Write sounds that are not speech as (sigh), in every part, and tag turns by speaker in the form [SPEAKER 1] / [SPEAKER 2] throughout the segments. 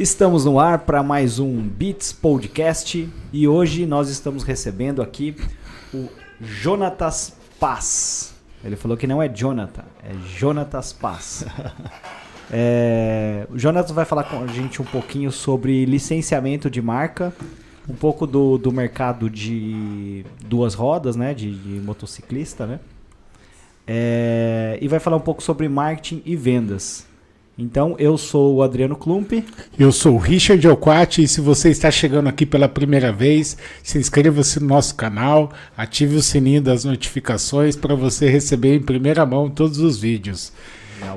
[SPEAKER 1] Estamos no ar para mais um Beats Podcast e hoje nós estamos recebendo aqui o Jonatas Paz. Ele falou que não é Jonathan, é Jonatas Paz. (laughs) É, o Jonatas vai falar com a gente um pouquinho sobre licenciamento de marca, um pouco do, do mercado de duas rodas, né, de, de motociclista, né? É, e vai falar um pouco sobre marketing e vendas. Então, eu sou o Adriano Klump.
[SPEAKER 2] Eu sou o Richard Alquati e se você está chegando aqui pela primeira vez, se inscreva-se no nosso canal, ative o sininho das notificações para você receber em primeira mão todos os vídeos.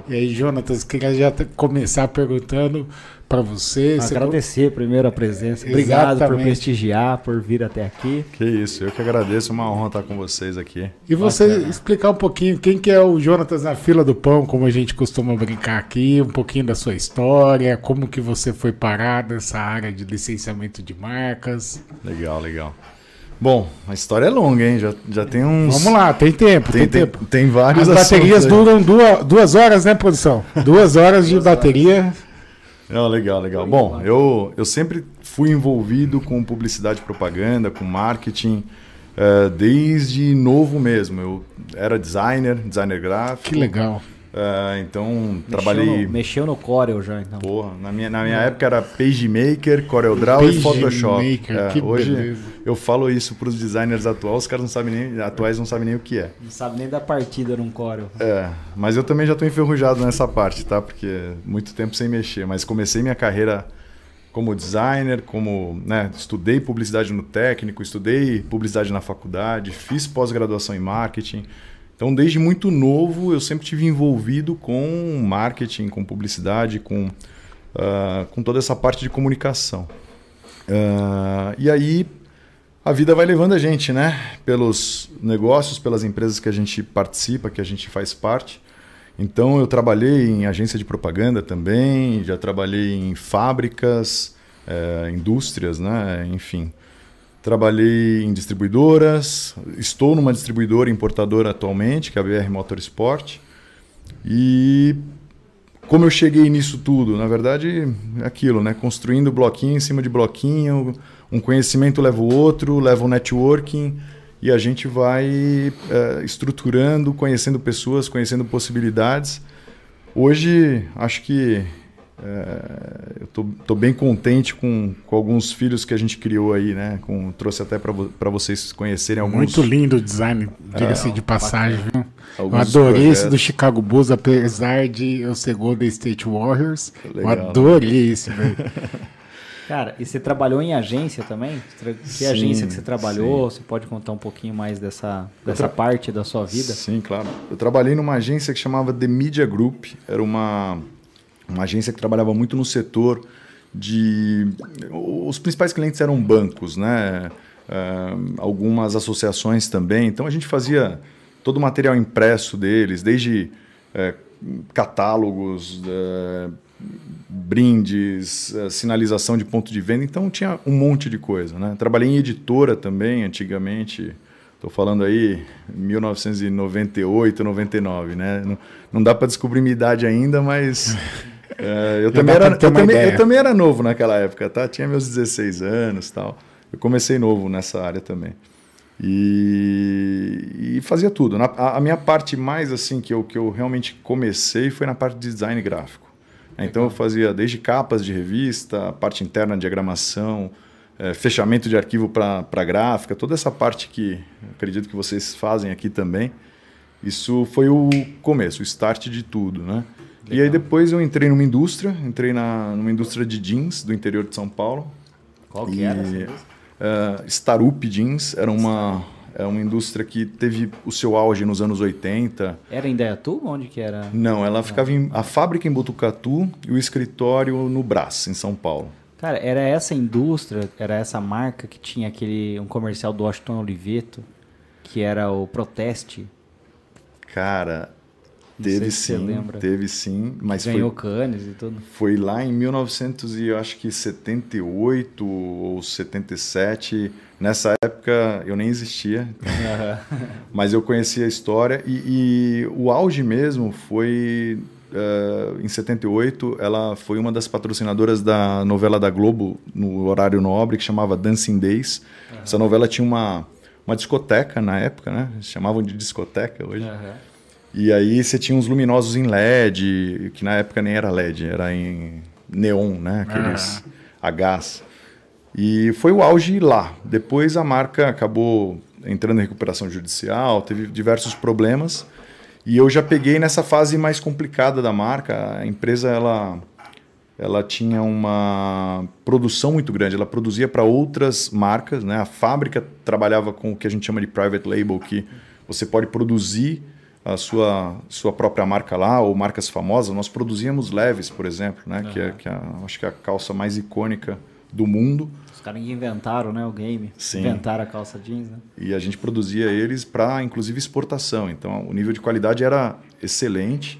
[SPEAKER 2] E aí, Jonatas, queria já começar perguntando para você.
[SPEAKER 1] Agradecer você... primeiro a presença. Obrigado Exatamente. por prestigiar, por vir até aqui.
[SPEAKER 3] Que isso, eu que agradeço, é uma honra estar com vocês aqui.
[SPEAKER 2] E você Bacana. explicar um pouquinho quem que é o Jonatas na fila do pão, como a gente costuma brincar aqui, um pouquinho da sua história, como que você foi parar nessa área de licenciamento de marcas.
[SPEAKER 3] Legal, legal. Bom, a história é longa, hein? Já, já tem uns.
[SPEAKER 2] Vamos lá, tem tempo, tem, tem tempo.
[SPEAKER 3] Tem, tem vários
[SPEAKER 2] As baterias duram duas, duas horas, né, produção? Duas horas de bateria.
[SPEAKER 3] Não, legal, legal. Bom, eu, eu sempre fui envolvido com publicidade e propaganda, com marketing, uh, desde novo mesmo. Eu era designer, designer gráfico.
[SPEAKER 2] Que legal.
[SPEAKER 3] Uh, então,
[SPEAKER 1] mexeu
[SPEAKER 3] trabalhei.
[SPEAKER 1] No, mexeu no Corel já, então.
[SPEAKER 3] Porra, na minha, na minha época era PageMaker, CorelDRAW Page e Photoshop. Maker,
[SPEAKER 2] é,
[SPEAKER 3] hoje
[SPEAKER 2] beleza.
[SPEAKER 3] eu falo isso para os designers atuais, os caras não sabem nem, atuais não sabem nem o que é.
[SPEAKER 1] Não sabe nem da partida num Corel.
[SPEAKER 3] É, mas eu também já estou enferrujado nessa parte, tá? Porque muito tempo sem mexer. Mas comecei minha carreira como designer, como né, estudei publicidade no técnico, estudei publicidade na faculdade, fiz pós-graduação em marketing. Então, desde muito novo, eu sempre tive envolvido com marketing, com publicidade, com, uh, com toda essa parte de comunicação. Uh, e aí, a vida vai levando a gente, né? Pelos negócios, pelas empresas que a gente participa, que a gente faz parte. Então, eu trabalhei em agência de propaganda também, já trabalhei em fábricas, eh, indústrias, né? Enfim. Trabalhei em distribuidoras, estou numa distribuidora importadora atualmente, que é a BR Motorsport. E como eu cheguei nisso tudo? Na verdade, é aquilo, né? Construindo bloquinho em cima de bloquinho, um conhecimento leva o outro, leva o networking e a gente vai é, estruturando, conhecendo pessoas, conhecendo possibilidades. Hoje, acho que é, eu tô, tô, bem contente com, com alguns filhos que a gente criou aí, né? Com, trouxe até para vocês conhecerem alguns.
[SPEAKER 2] Muito lindo o design, diga-se é, de passagem, viu? Eu adorei esse do Chicago Bulls, apesar de eu ser Golden State Warriors. Legal, eu adorei esse, velho. (laughs)
[SPEAKER 1] Cara, e você trabalhou em agência também? Que sim, agência que você trabalhou? Sim. Você pode contar um pouquinho mais dessa, dessa parte da sua vida?
[SPEAKER 3] Sim, claro. Eu trabalhei numa agência que chamava The Media Group. Era uma uma agência que trabalhava muito no setor de. Os principais clientes eram bancos, né? Uh, algumas associações também. Então a gente fazia todo o material impresso deles, desde uh, catálogos, uh, brindes, sinalização de ponto de venda. Então tinha um monte de coisa. Né? Trabalhei em editora também, antigamente. Estou falando aí 1998, 99, né? Não, não dá para descobrir minha idade ainda, mas (laughs) É, eu, também era, eu, também, eu também era novo naquela época, tá? Tinha meus 16 anos tal. Eu comecei novo nessa área também. E, e fazia tudo. Na, a, a, minha parte mais assim que eu, que eu realmente comecei foi na parte de design gráfico. Então eu fazia desde capas de revista, parte interna de diagramação, é, fechamento de arquivo para gráfica, toda essa parte que acredito que vocês fazem aqui também. Isso foi o começo, o start de tudo, né? Legal. E aí depois eu entrei numa indústria, entrei na, numa indústria de jeans do interior de São Paulo.
[SPEAKER 1] Qual que e, era essa?
[SPEAKER 3] Uh, Starup Jeans, era uma, é uma indústria que teve o seu auge nos anos 80.
[SPEAKER 1] Era em Dayatu? Onde que era?
[SPEAKER 3] Não, ela ficava em, a fábrica em Botucatu e o escritório no Brás, em São Paulo.
[SPEAKER 1] Cara, era essa indústria, era essa marca que tinha aquele um comercial do Washington Oliveto, que era o Proteste.
[SPEAKER 3] Cara, Teve sim, teve sim, mas
[SPEAKER 1] ganhou foi, Cannes e tudo.
[SPEAKER 3] Foi lá em 1978 ou 77. Nessa época eu nem existia, (laughs) mas eu conhecia a história e, e o auge mesmo foi uh, em 78, ela foi uma das patrocinadoras da novela da Globo no horário nobre que chamava Dancing Days. Uhum. Essa novela tinha uma, uma discoteca na época, né? Chamavam de discoteca hoje. Uhum. E aí você tinha uns luminosos em LED, que na época nem era LED, era em neon, né? Aqueles uhum. a gás. E foi o auge lá. Depois a marca acabou entrando em recuperação judicial, teve diversos problemas. E eu já peguei nessa fase mais complicada da marca. A empresa ela ela tinha uma produção muito grande, ela produzia para outras marcas, né? A fábrica trabalhava com o que a gente chama de private label, que você pode produzir a sua, sua própria marca lá, ou marcas famosas. Nós produzíamos leves, por exemplo, né? Uhum. Que, é, que é, acho que é a calça mais icônica do mundo
[SPEAKER 1] caras inventaram né, o game. Sim. Inventaram a calça jeans. Né?
[SPEAKER 3] E a gente produzia eles para, inclusive, exportação. Então, o nível de qualidade era excelente.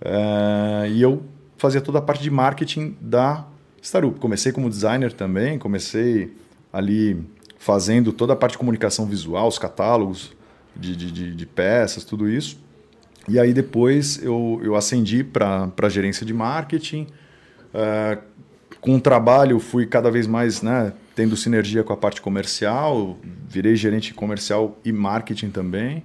[SPEAKER 3] É, e eu fazia toda a parte de marketing da Starup. Comecei como designer também, comecei ali fazendo toda a parte de comunicação visual, os catálogos de, de, de peças, tudo isso. E aí depois eu, eu ascendi para gerência de marketing. Uh, com o trabalho fui cada vez mais né, tendo sinergia com a parte comercial, virei gerente comercial e marketing também.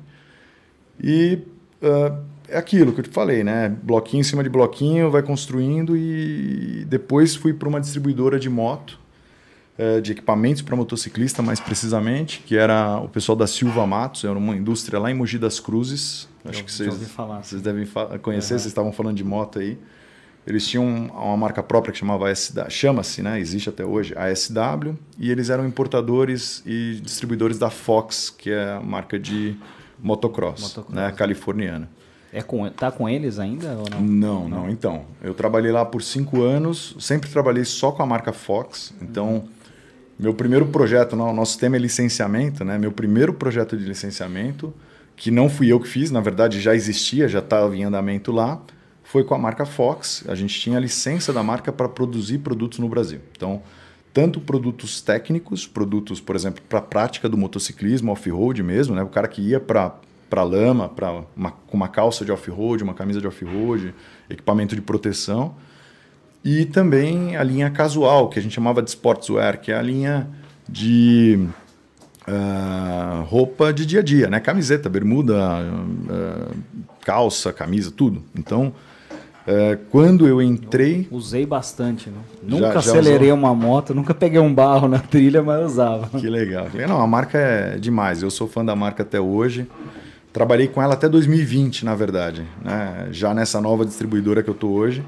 [SPEAKER 3] E uh, é aquilo que eu te falei, né? Bloquinho em cima de bloquinho, vai construindo e depois fui para uma distribuidora de moto, de equipamentos para motociclista, mais precisamente, que era o pessoal da Silva Matos, era uma indústria lá em Mogi das Cruzes. Acho eu, que vocês, vocês devem conhecer, uhum. vocês estavam falando de moto aí. Eles tinham uma marca própria que chamava SW, chama-se, né? Existe até hoje, a SW, e eles eram importadores e distribuidores da Fox, que é a marca de motocross, motocross. né, californiana.
[SPEAKER 1] É com, tá com eles ainda ou não?
[SPEAKER 3] não? Não, não. Então, eu trabalhei lá por cinco anos, sempre trabalhei só com a marca Fox. Então, uhum. Meu primeiro projeto, o nosso tema é licenciamento, né? Meu primeiro projeto de licenciamento, que não fui eu que fiz, na verdade já existia, já estava em andamento lá foi com a marca Fox. A gente tinha a licença da marca para produzir produtos no Brasil. Então, tanto produtos técnicos, produtos, por exemplo, para a prática do motociclismo, off-road mesmo, né? o cara que ia para para lama, para uma, com uma calça de off-road, uma camisa de off-road, equipamento de proteção. E também a linha casual, que a gente chamava de sportswear, que é a linha de uh, roupa de dia a dia, né? Camiseta, bermuda, uh, calça, camisa, tudo. Então, é, quando eu entrei.
[SPEAKER 1] Eu usei bastante, né? Nunca já acelerei uma moto, nunca peguei um barro na trilha, mas usava.
[SPEAKER 3] Que legal. Não, a marca é demais. Eu sou fã da marca até hoje. Trabalhei com ela até 2020, na verdade, né? já nessa nova distribuidora que eu estou hoje.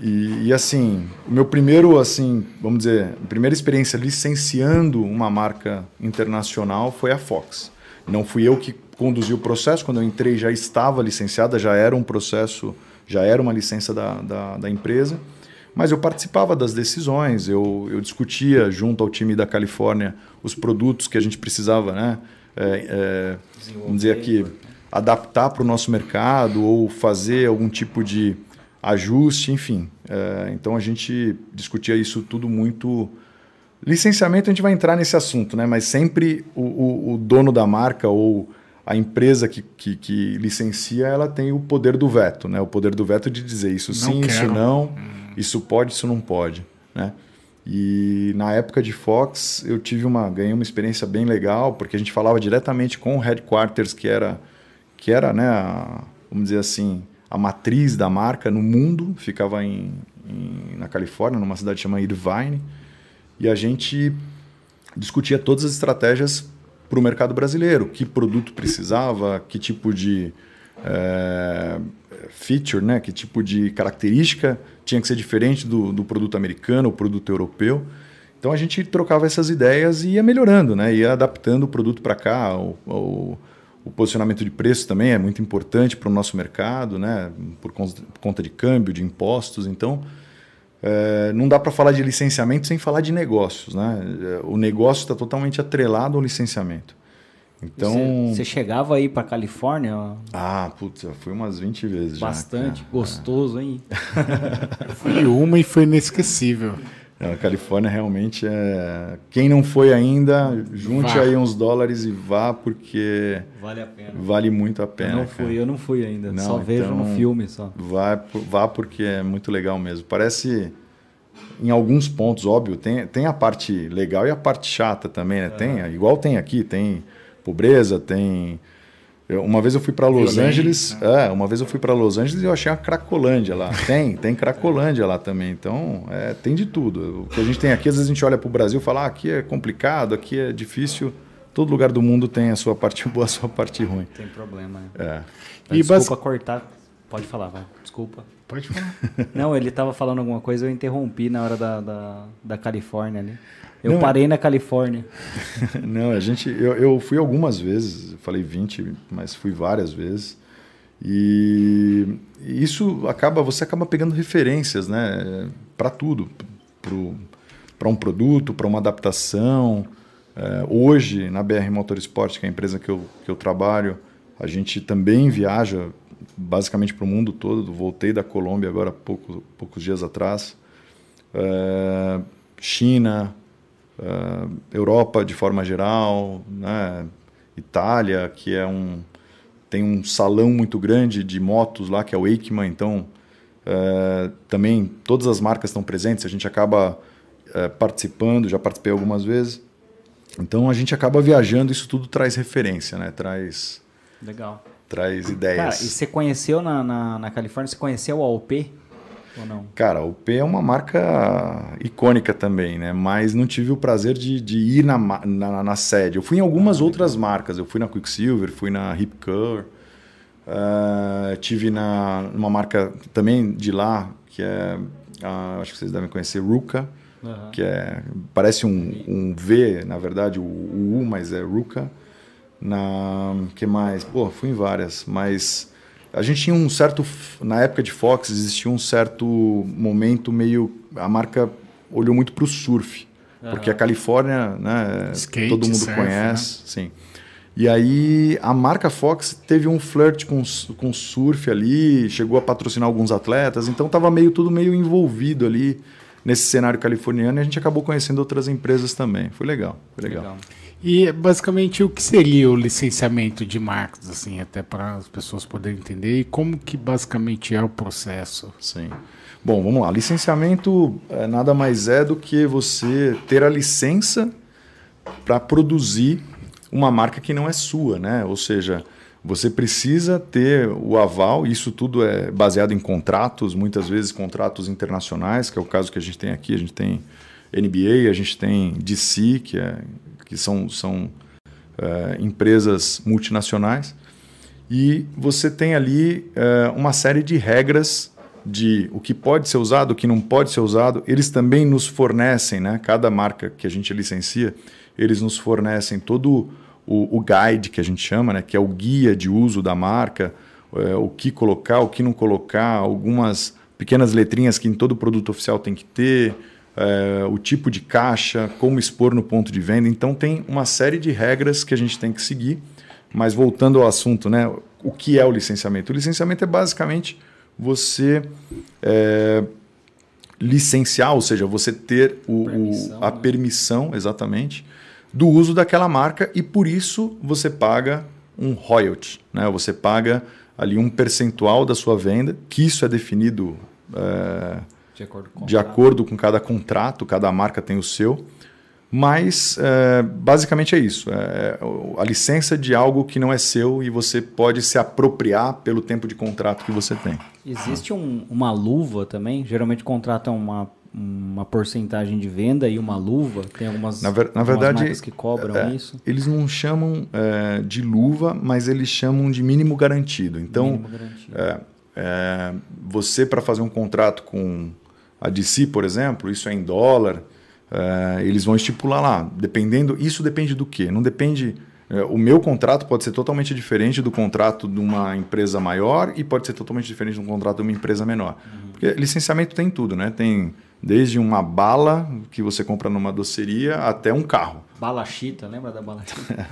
[SPEAKER 3] E, e, assim, o meu primeiro, assim, vamos dizer, primeira experiência licenciando uma marca internacional foi a Fox. Não fui eu que conduzi o processo, quando eu entrei já estava licenciada, já era um processo já era uma licença da, da, da empresa, mas eu participava das decisões, eu, eu discutia junto ao time da Califórnia os produtos que a gente precisava, né? É, é, vamos dizer aqui, adaptar para o nosso mercado ou fazer algum tipo de ajuste, enfim. É, então a gente discutia isso tudo muito. Licenciamento a gente vai entrar nesse assunto, né? mas sempre o, o, o dono da marca ou a empresa que, que, que, licencia ela tem o poder do veto, né? O poder do veto de dizer isso não sim, quero. isso não, hum. isso pode, isso não pode, né? E na época de Fox eu tive uma ganhei uma experiência bem legal porque a gente falava diretamente com o headquarters que era que era, né, a, vamos dizer assim, a matriz da marca no mundo, ficava em, em na Califórnia, numa cidade chamada Irvine, e a gente discutia todas as estratégias para o mercado brasileiro. Que produto precisava, que tipo de é, feature, né? que tipo de característica tinha que ser diferente do, do produto americano ou produto europeu. Então a gente trocava essas ideias e ia melhorando, né? ia adaptando o produto para cá. O, o, o, posicionamento de preço também é muito importante para o nosso mercado, né? por conta de câmbio, de impostos. Então é, não dá para falar de licenciamento sem falar de negócios. Né? O negócio está totalmente atrelado ao licenciamento. Então.
[SPEAKER 1] Você chegava aí para Califórnia?
[SPEAKER 3] Ah, putz, fui umas 20 vezes
[SPEAKER 1] Bastante,
[SPEAKER 3] já,
[SPEAKER 1] gostoso, hein? (laughs)
[SPEAKER 2] fui uma e foi inesquecível.
[SPEAKER 3] A Califórnia realmente é. Quem não foi ainda, junte
[SPEAKER 2] Vá.
[SPEAKER 3] aí uns dólares e vá, porque
[SPEAKER 1] Vale a pena.
[SPEAKER 3] vale muito a pena.
[SPEAKER 1] eu não
[SPEAKER 3] cara.
[SPEAKER 1] fui, eu não fui ainda.
[SPEAKER 3] Não,
[SPEAKER 1] só vejo
[SPEAKER 3] então-
[SPEAKER 1] no filme só.
[SPEAKER 3] Vá, vá porque é muito legal mesmo. Parece, em alguns pontos, óbvio, tem, tem a parte legal e a parte chata também, né? Tem, igual tem aqui, tem pobreza, tem. Eu- uma vez eu fui para Los
[SPEAKER 2] Violência.
[SPEAKER 3] Angeles, é, uma vez eu fui para Los Angeles e eu achei uma Cracolândia lá. (laughs) Tem, tem Cracolândia lá também. Então, é, tem de tudo. O que a gente tem aqui, às vezes a gente olha para o Brasil e fala, ah, aqui é complicado, aqui é difícil. Todo lugar do mundo tem a sua parte (laughs) boa, a sua parte ruim.
[SPEAKER 1] Tem problema, né?
[SPEAKER 3] É.
[SPEAKER 2] E
[SPEAKER 1] Desculpa cortar. Pode falar, vai. Desculpa.
[SPEAKER 2] Pode (laughs) falar.
[SPEAKER 1] Não, ele tava falando alguma coisa, eu interrompi na hora da, da, da Califórnia ali. Eu
[SPEAKER 3] Não,
[SPEAKER 1] parei na Califórnia. (laughs)
[SPEAKER 3] Não, a gente. Eu, eu fui algumas vezes, falei 20, mas fui várias vezes. E isso acaba, você acaba pegando referências, né? Para tudo. Para um produto, para uma adaptação. É, hoje, na BR Motorsport, que é a empresa que eu, que eu trabalho, a gente também viaja basicamente para o mundo todo. Voltei da Colômbia agora há pouco, poucos dias atrás. É, China, Uh, Europa de forma geral, né? Itália, que é um tem um salão muito grande de motos lá que é o EICMA, então uh, também todas as marcas estão presentes, a gente acaba uh, participando, já participei algumas vezes. Então a gente acaba viajando, isso tudo traz referência, né? Traz
[SPEAKER 1] Legal.
[SPEAKER 3] traz ideias.
[SPEAKER 1] Cara, e você conheceu na, na, na Califórnia, você conheceu a OP? Ou não?
[SPEAKER 3] Cara, o P é uma marca icônica também, né? Mas não tive o prazer de, de ir na, na, na sede. Eu fui em algumas outras marcas. Eu fui na Quicksilver, fui na Ripcur, uh, tive na numa marca também de lá que é, ah, acho que vocês devem conhecer, Ruka,
[SPEAKER 1] Aham.
[SPEAKER 3] que é parece um, um V, na verdade, o, o U, mas é Ruka. Na que mais? Pô, fui em várias, mas a gente tinha um certo na época de Fox existia um certo momento meio a marca olhou muito para o surf, porque a Califórnia, né,
[SPEAKER 2] Skate,
[SPEAKER 3] todo mundo
[SPEAKER 2] surf,
[SPEAKER 3] conhece, sim. E aí a marca Fox teve um flirt com com surf ali, chegou a patrocinar alguns atletas, então tava meio tudo meio envolvido ali nesse cenário californiano e a gente acabou conhecendo outras empresas também. Foi legal, foi legal.
[SPEAKER 2] E basicamente o que seria o licenciamento de marcas, assim, até para as pessoas poderem entender e como que basicamente é o processo?
[SPEAKER 3] Sim. Bom, vamos lá. Licenciamento é, nada mais é do que você ter a licença para produzir uma marca que não é sua, né? Ou seja, você precisa ter o aval, isso tudo é baseado em contratos, muitas vezes contratos internacionais, que é o caso que a gente tem aqui. A gente tem NBA, a gente tem DC, que, é, que são, são é, empresas multinacionais. E você tem ali é, uma série de regras de o que pode ser usado, o que não pode ser usado. Eles também nos fornecem, né? cada marca que a gente licencia, eles nos fornecem todo o, o guide que a gente chama, né? que é o guia de uso da marca, é, o que colocar, o que não colocar, algumas pequenas letrinhas que em todo produto oficial tem que ter, é, o tipo de caixa, como expor no ponto de venda. Então tem uma série de regras que a gente tem que seguir. Mas voltando ao assunto, né? O que é o licenciamento? O licenciamento é basicamente você é, licenciar, ou seja, você ter o,
[SPEAKER 1] Permissão,
[SPEAKER 3] o, a
[SPEAKER 1] né?
[SPEAKER 3] permissão, exatamente, do uso daquela marca e por isso você paga um royalty, né? Você paga ali um percentual da sua venda, que isso é definido é,
[SPEAKER 1] De acordo com
[SPEAKER 3] de acordo com cada contrato, cada marca tem o seu. Mas é, basicamente é isso. É a licença de algo que não é seu e você pode se apropriar pelo tempo de contrato que você tem.
[SPEAKER 1] Existe um- uma luva também? Geralmente contratam uma, uma porcentagem de venda e uma luva. Tem algumas,
[SPEAKER 3] Na ver- na
[SPEAKER 1] algumas
[SPEAKER 3] verdade,
[SPEAKER 1] marcas que cobram
[SPEAKER 3] é,
[SPEAKER 1] isso.
[SPEAKER 3] Eles não chamam é, de luva, mas eles chamam de mínimo garantido. Então,
[SPEAKER 1] Mínimo garantido.
[SPEAKER 3] É, é, você para fazer um contrato com a DC, por exemplo, isso é em dólar, é, eles vão estipular lá. Dependendo, isso depende do quê? Não depende. é, o meu contrato pode ser totalmente diferente do contrato de uma empresa maior e pode ser totalmente diferente do contrato de uma empresa menor. Porque licenciamento tem tudo, né? Tem desde uma bala que você compra numa doceria até um carro.
[SPEAKER 1] Balachita, lembra da balachita?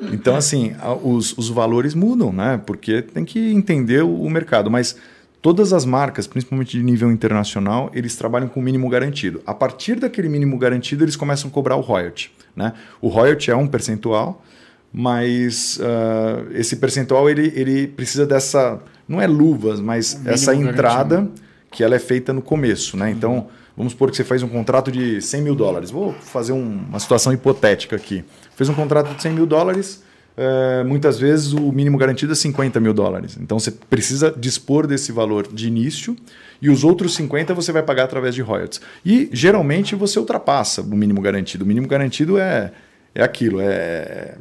[SPEAKER 1] (laughs)
[SPEAKER 3] Então, assim, os, os valores mudam, né? Porque tem que entender o mercado. Mas Todas as marcas, principalmente de nível internacional, eles trabalham com mínimo garantido. A partir daquele mínimo garantido, eles começam a cobrar o royalty. Né? O royalty é um percentual, mas uh, esse percentual ele, ele precisa dessa, não é luvas, mas essa entrada garantido. que ela é feita no começo. Né? Então, uhum. vamos supor que você faz um contrato de 100 mil dólares. Vou fazer um, uma situação hipotética aqui. Fez um contrato de 100 mil dólares, uh, muitas vezes o mínimo garantido é 50 mil dólares. Então, você precisa dispor desse valor de início e os outros 50 você vai pagar através de royalties. E geralmente você ultrapassa o mínimo garantido. O mínimo garantido é, é aquilo, é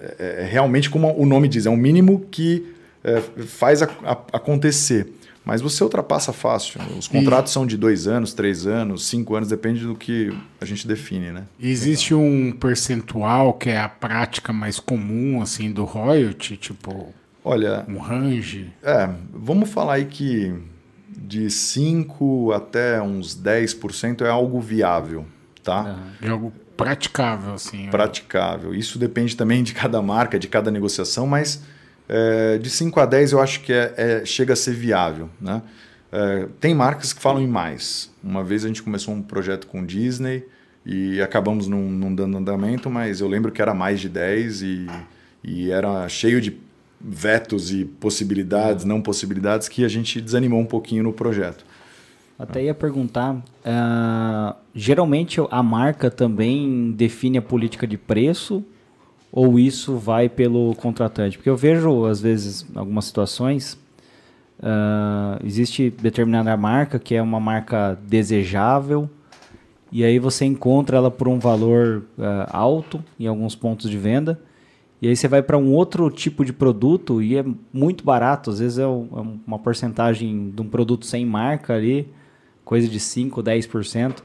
[SPEAKER 3] é, é, realmente como o nome diz, é um mínimo que é, faz a, a, acontecer. Mas você ultrapassa fácil. Os contratos e... são de dois anos, três anos, cinco anos, depende do que a gente define, né?
[SPEAKER 2] Existe um percentual que é a prática mais comum, assim, do royalty, tipo...
[SPEAKER 3] Olha...
[SPEAKER 2] Um range?
[SPEAKER 3] É, vamos falar aí que de 5 até uns 10% é algo viável, tá?
[SPEAKER 2] É algo praticável, assim.
[SPEAKER 3] Praticável. Isso depende também de cada marca, de cada negociação, mas é, de 5 a 10 eu acho que é, é chega a ser viável. Né? É, tem marcas que falam em mais. Uma vez a gente começou um projeto com Disney e acabamos não, dando andamento, mas eu lembro que era mais de 10 e, e era cheio de vetos e possibilidades, não possibilidades, que a gente desanimou um pouquinho no projeto.
[SPEAKER 1] Até ia perguntar, uh, geralmente a marca também define a política de preço ou isso vai pelo contratante? Porque eu vejo, às vezes, algumas situações, uh, existe determinada marca que é uma marca desejável e aí você encontra ela por um valor uh, alto em alguns pontos de venda e aí você vai para um outro tipo de produto e é muito barato, às vezes é, é uma porcentagem de um produto sem marca ali, coisa de 5, 10%.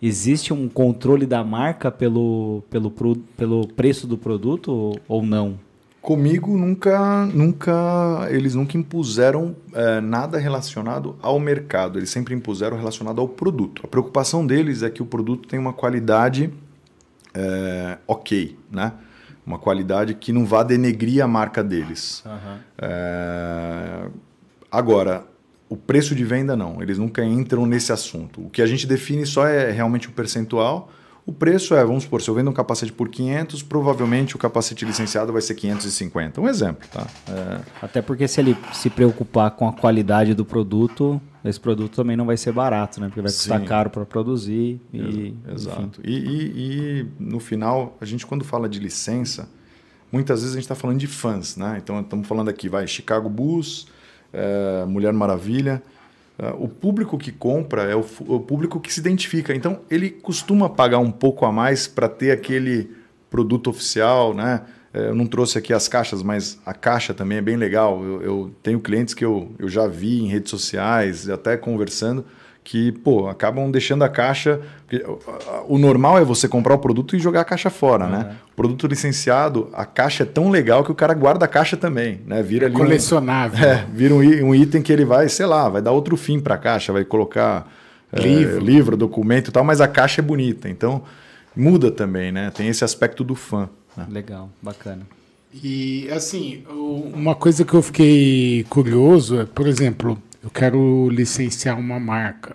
[SPEAKER 1] Existe um controle da marca pelo, pelo, pelo preço do produto ou não?
[SPEAKER 3] Comigo nunca, nunca, eles nunca impuseram é, nada relacionado ao mercado. Eles sempre impuseram relacionado ao produto. A preocupação deles é que o produto tem uma qualidade é, ok, né? Uma qualidade que não vá denegrir a marca deles. Uhum. É, agora, o preço de venda não, eles nunca entram nesse assunto. O que a gente define só é realmente o percentual. O preço é, vamos supor, se eu vendo um capacete por 500, provavelmente o capacete licenciado vai ser 550. Um exemplo, tá? É...
[SPEAKER 1] Até porque se ele se preocupar com a qualidade do produto, esse produto também não vai ser barato, né? Porque vai custar Sim. caro para produzir. E,
[SPEAKER 3] Exato. E, e, e, no final, a gente quando fala de licença, muitas vezes a gente está falando de fãs, né? Então estamos falando aqui, vai, Chicago Bulls é, Mulher Maravilha. É, o público que compra é o, o, público que se identifica. Então, ele costuma pagar um pouco a mais para ter aquele produto oficial, né? É, eu não trouxe aqui as caixas, mas a caixa também é bem legal. Eu, eu tenho clientes que eu, eu já vi em redes sociais, até conversando, que, pô, acabam deixando a caixa. O normal é você comprar o produto e jogar a caixa fora, uhum. né? O produto licenciado, a caixa é tão legal que o cara guarda a caixa também, né? Vira ali
[SPEAKER 2] colecionável.
[SPEAKER 3] Um, é, vira um, um, item que ele vai, sei lá, vai dar outro fim para a caixa, vai colocar livro. É, livro, documento e tal, mas a caixa é bonita. Então, muda também, né? Tem esse aspecto do fã. Né?
[SPEAKER 1] Legal, bacana.
[SPEAKER 2] E assim, uma coisa que eu fiquei curioso é, por exemplo, eu quero licenciar uma marca.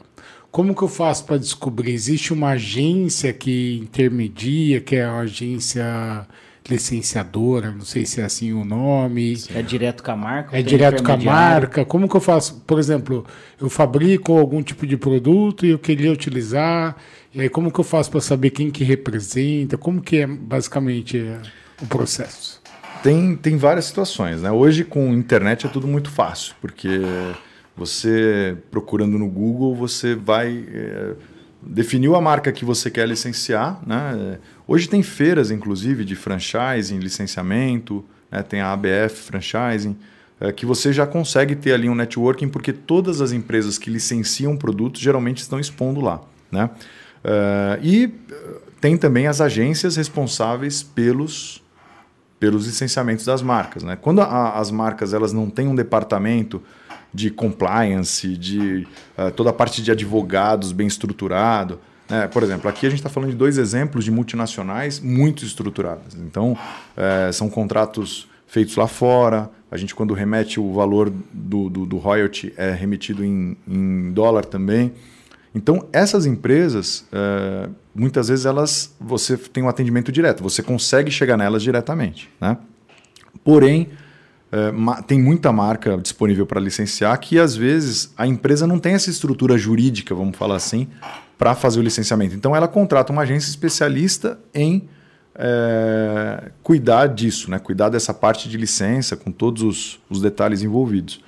[SPEAKER 2] Como que eu faço para descobrir? Existe uma agência que intermedia, que é a agência licenciadora, não sei se é assim o nome.
[SPEAKER 1] É direto com a marca?
[SPEAKER 2] É direto com a marca. Como que eu faço? Por exemplo, eu fabrico algum tipo de produto e eu queria utilizar. E aí como que eu faço para saber quem que representa? Como que é basicamente é, o processo?
[SPEAKER 3] Tem, tem várias situações, né? Hoje com internet é tudo muito fácil, porque você procurando no Google, você vai é, definiu a marca que você quer licenciar, né? Hoje tem feiras, inclusive, de franchising, licenciamento, né? tem a ABF Franchising, é, que você já consegue ter ali um networking, porque todas as empresas que licenciam produtos geralmente estão expondo lá, né? Uh, e tem também as agências responsáveis pelos pelos licenciamentos das marcas, né? Quando a, as marcas elas não têm um departamento de compliance, de uh, toda a parte de advogados bem estruturado. Né? Por exemplo, aqui a gente está falando de dois exemplos de multinacionais muito estruturadas. Então, uh, são contratos feitos lá fora, A gente, quando remete o valor do, do, do royalty, é remetido em, em, dólar também. Então, essas empresas, é, muitas vezes, elas você tem um atendimento direto, você consegue chegar nelas diretamente. Né? Porém, é, tem muita marca disponível para licenciar que, às vezes, a empresa não tem essa estrutura jurídica, vamos falar assim, para fazer o licenciamento. Então, ela contrata uma agência especialista em é, cuidar disso, né? cuidar dessa parte de licença, com todos os, os, detalhes envolvidos.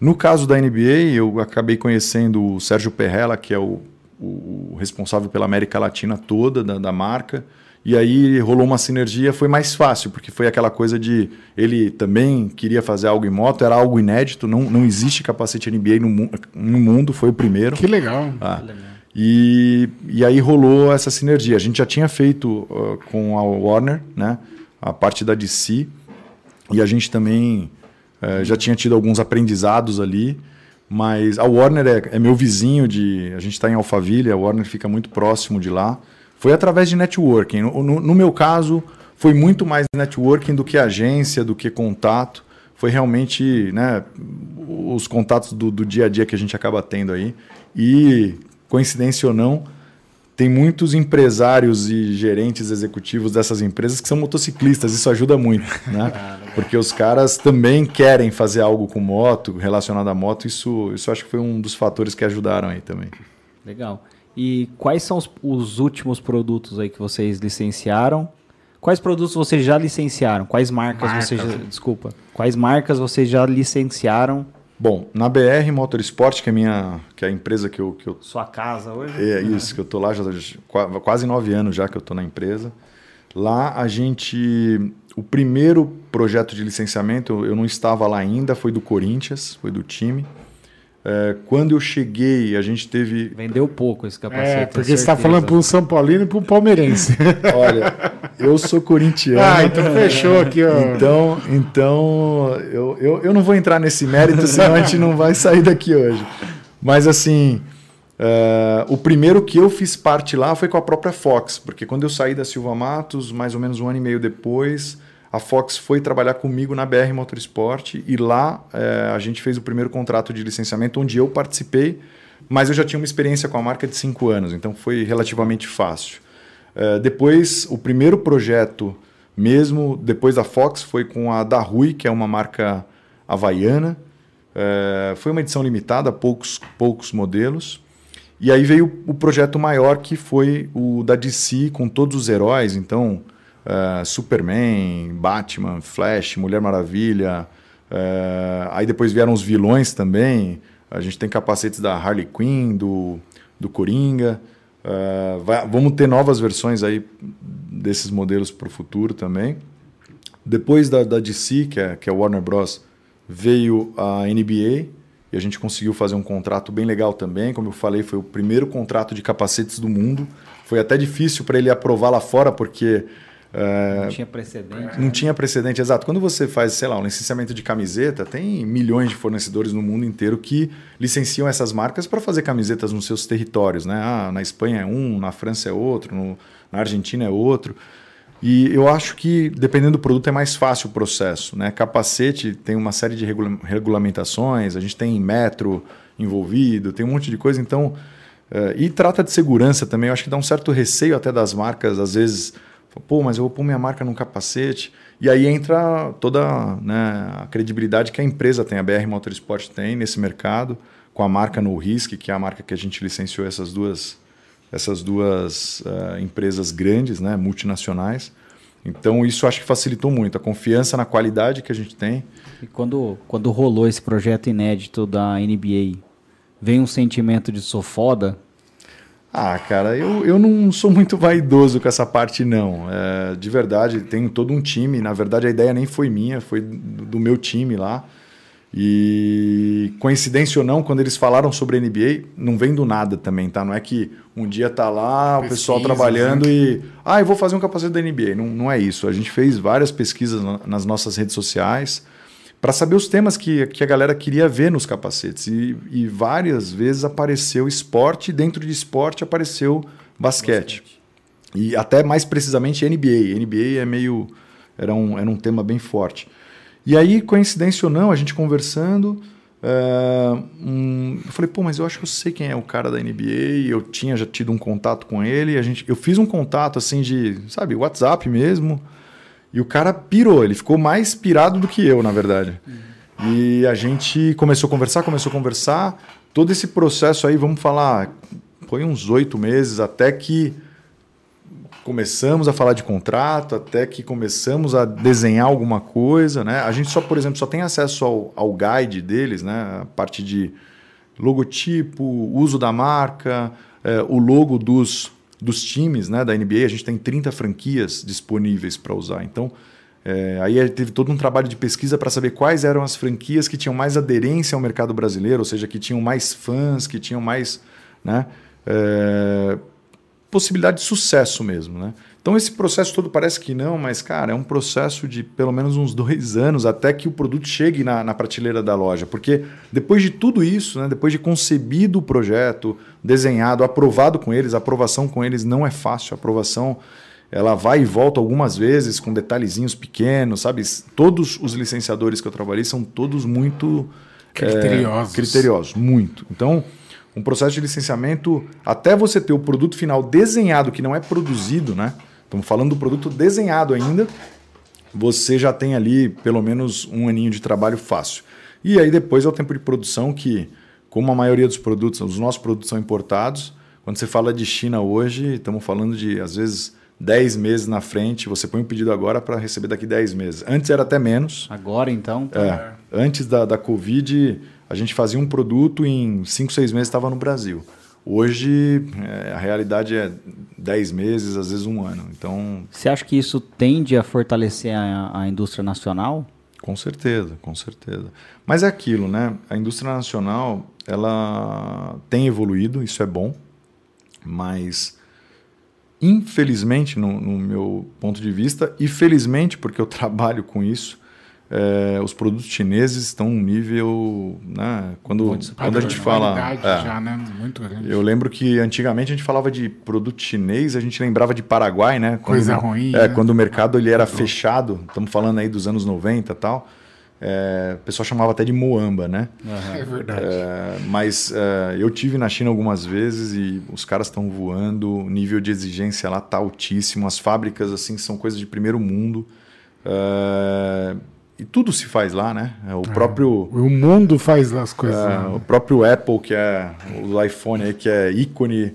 [SPEAKER 3] No caso da NBA, eu acabei conhecendo o Sérgio Perrella, que é o, o responsável pela América Latina toda da, da, marca. E aí rolou uma sinergia, foi mais fácil, porque foi aquela coisa de ele também queria fazer algo em moto, era algo inédito, não, não existe capacete NBA no, no mundo, foi o primeiro.
[SPEAKER 2] Que legal.
[SPEAKER 3] Ah. Que legal. E, e aí rolou essa sinergia. A gente já tinha feito uh, com a Warner, né, a parte da DC, e a gente também uh, já tinha tido alguns aprendizados ali. Mas a Warner é, é meu vizinho de. A gente está em Alphaville, a Warner fica muito próximo de lá. Foi através de networking. No, no, no meu caso, foi muito mais networking do que agência, do que contato. Foi realmente né, os contatos do, do dia a dia que a gente acaba tendo aí. E coincidência ou não, tem muitos empresários e gerentes executivos dessas empresas que são motociclistas. Isso ajuda muito, (laughs) né? Porque os caras também querem fazer algo com moto, relacionado à moto. Isso, isso acho que foi um dos fatores que ajudaram aí também.
[SPEAKER 1] Legal. E quais são os, os últimos produtos aí que vocês licenciaram? Quais produtos vocês já licenciaram? Quais marcas Marca. vocês já, desculpa? Quais marcas vocês já licenciaram
[SPEAKER 3] Bom, na BR Motorsport, que é, minha, que é a empresa que eu, que eu...
[SPEAKER 1] Sua casa hoje?
[SPEAKER 3] É isso, que eu tô lá já quase nove anos já que eu tô na empresa. Lá a gente... O primeiro projeto de licenciamento, eu não estava lá ainda, foi do Corinthians, foi do time. É, quando eu cheguei, a gente teve.
[SPEAKER 1] Vendeu pouco esse capacete.
[SPEAKER 2] É, porque você está falando para um São Paulino e para um palmeirense. (laughs)
[SPEAKER 3] Olha, eu sou corintiano.
[SPEAKER 2] Ah, então fechou aqui, ó.
[SPEAKER 3] Então, então eu, eu, eu não vou entrar nesse mérito, senão a gente não vai sair daqui hoje. Mas assim. Uh, o primeiro que eu fiz parte lá foi com a própria Fox, porque quando eu saí da Silva Matos, mais ou menos um ano e meio depois, a Fox foi trabalhar comigo na BR Motorsport e lá é, a gente fez o primeiro contrato de licenciamento onde eu participei, mas eu já tinha uma experiência com a marca de cinco anos, então foi relativamente fácil. É, depois, o primeiro projeto mesmo, depois da Fox, foi com a da Rui, que é uma marca havaiana. É, foi uma edição limitada, poucos, poucos modelos. E aí veio o projeto maior, que foi o da DC, com todos os heróis. Então, uh, Superman, Batman, Flash, Mulher Maravilha. Uh, aí depois vieram os vilões também. A gente tem capacetes da Harley Quinn, do, do Coringa. Uh, vai, vamos ter novas versões aí desses modelos para o futuro também. Depois da, da DC, que é, que é Warner Bros., veio a NBA e a gente conseguiu fazer um contrato bem legal também. Como eu falei, foi o primeiro contrato de capacetes do mundo. Foi até difícil para ele aprovar lá fora, porque
[SPEAKER 1] não tinha precedente.
[SPEAKER 3] Não né? tinha precedente, exato. Quando você faz, sei lá, um licenciamento de camiseta, tem milhões de fornecedores no mundo inteiro que licenciam essas marcas para fazer camisetas nos seus territórios. Né? Ah, na Espanha é um, na França é outro, no, na Argentina é outro. E eu acho que, dependendo do produto, é mais fácil o processo. Né? Capacete tem uma série de regula regulamentações, a gente tem metro envolvido, tem um monte de coisa. Então, uh, e trata de segurança também. Eu acho que dá um certo receio até das marcas, às vezes Pô, mas eu vou pôr minha marca num capacete. E aí entra toda né, a credibilidade que a empresa tem, a BR Motorsport tem nesse mercado, com a marca No Risk, que é a marca que a gente licenciou essas duas, essas duas uh, empresas grandes, né, multinacionais. Então isso acho que facilitou muito, a confiança na qualidade que a gente tem.
[SPEAKER 1] E quando, quando rolou esse projeto inédito da NBA, vem um sentimento de sou foda?
[SPEAKER 3] Ah, cara, eu, eu não sou muito vaidoso com essa parte, não. É, de verdade, tenho todo um time. Na verdade, a ideia nem foi minha, foi do meu time lá. E coincidência ou não, quando eles falaram sobre a NBA, não vem do nada também, tá? Não é que um dia tá lá, o pessoal trabalhando né? e. Ah, eu vou fazer um capacete da NBA. Não, não é isso. A gente fez várias pesquisas nas nossas redes sociais para saber os temas que, que a galera queria ver nos capacetes. E, e várias vezes apareceu esporte, dentro de esporte apareceu basquete. basquete. E até mais precisamente NBA. NBA é meio. Era um, era um tema bem forte. E aí, coincidência ou não, a gente conversando, é, um, eu falei, pô, mas eu acho que eu sei quem é o cara da NBA, eu tinha já tido um contato com ele, a gente, eu fiz um contato assim de, sabe, WhatsApp mesmo, e o cara pirou, ele ficou mais pirado do que eu, na verdade. Uhum. E a gente começou a conversar, começou a conversar, todo esse processo aí, vamos falar, foi uns oito meses até que começamos a falar de contrato, até que começamos a desenhar alguma coisa, né? A gente só, por exemplo, só tem acesso ao, ao guide deles, né? A parte de logotipo, uso da marca, é, o logo dos, dos times, né? Da NBA, a gente tem 30 franquias disponíveis para usar. Então, é, aí teve todo um trabalho de pesquisa para saber quais eram as franquias que tinham mais aderência ao mercado brasileiro, ou seja, que tinham mais fãs, que tinham mais, né? É, possibilidade de sucesso mesmo, né? Então esse processo todo parece que não, mas cara, é um processo de pelo menos uns dois anos até que o produto chegue na, na prateleira da loja, porque depois de tudo isso, né, depois de concebido o projeto, desenhado, aprovado com eles, a aprovação com eles não é fácil, a aprovação ela vai e volta algumas vezes com detalhezinhos pequenos, sabe? Todos os licenciadores que eu trabalhei são todos muito
[SPEAKER 2] criteriosos,
[SPEAKER 3] é, criteriosos muito. Então um processo de licenciamento, até você ter o produto final desenhado, que não é produzido, né? Estamos falando do produto desenhado ainda, você já tem ali pelo menos um aninho de trabalho fácil. E aí depois é o tempo de produção que, como a maioria dos produtos, os nossos produtos são importados. Quando você fala de China hoje, estamos falando de, às vezes, 10 meses na frente. Você põe um pedido agora para receber daqui 10 meses. Antes era até menos.
[SPEAKER 1] Agora, então?
[SPEAKER 3] Tá... É, antes da, da Covid, a gente fazia um produto em 5, 6 meses estava no Brasil. Hoje, é, a realidade é 10 meses, às vezes um ano. Então,
[SPEAKER 1] Você acha que isso tende a fortalecer a, a indústria nacional?
[SPEAKER 3] Com certeza, com certeza. Mas é aquilo, né? A indústria nacional, ela tem evoluído, isso é bom, mas infelizmente, no, no meu ponto de vista, e felizmente porque eu (laughs) trabalho com isso, é, os produtos chineses estão num nível. Né, quando, quando a gente fala. É, já, né? Muito grande. Eu lembro que antigamente a gente falava de produto chinês, a gente lembrava de Paraguai, né?
[SPEAKER 2] Quando, Coisa ruim.
[SPEAKER 3] É, né? quando o mercado ele era fechado, estamos falando aí dos anos 90 e tal. É, o pessoal chamava até de Moamba, né?
[SPEAKER 2] Uhum. É verdade.
[SPEAKER 3] É, mas é, eu tive na China algumas vezes e os caras estão voando, o nível de exigência lá tá altíssimo, as fábricas assim são coisas de primeiro mundo. E tudo se faz lá, né? É, o é, próprio.
[SPEAKER 2] O mundo faz as coisas. É,
[SPEAKER 3] o próprio Apple, que é o iPhone aí, que é ícone,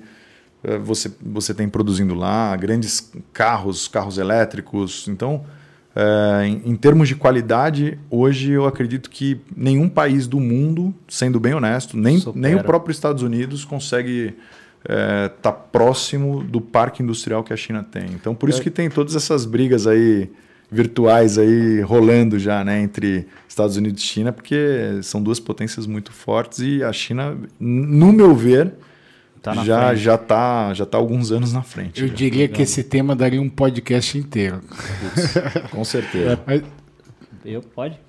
[SPEAKER 3] é, você, você tem produzindo lá, grandes carros, carros elétricos. Então, é, em, em, termos de qualidade, hoje eu acredito que nenhum país do mundo, sendo bem honesto, nem, nem o próprio Estados Unidos consegue estar é, tá próximo do parque industrial que a China tem. Então, por isso que tem todas essas brigas aí virtuais aí rolando já, né, entre Estados Unidos e China, porque são duas potências muito fortes e a China, no meu ver, tá já frente. já tá já tá alguns anos na frente.
[SPEAKER 2] Eu
[SPEAKER 3] já.
[SPEAKER 2] diria que esse tema daria um podcast inteiro.
[SPEAKER 3] com certeza. (laughs)
[SPEAKER 1] Mas... Eu pode.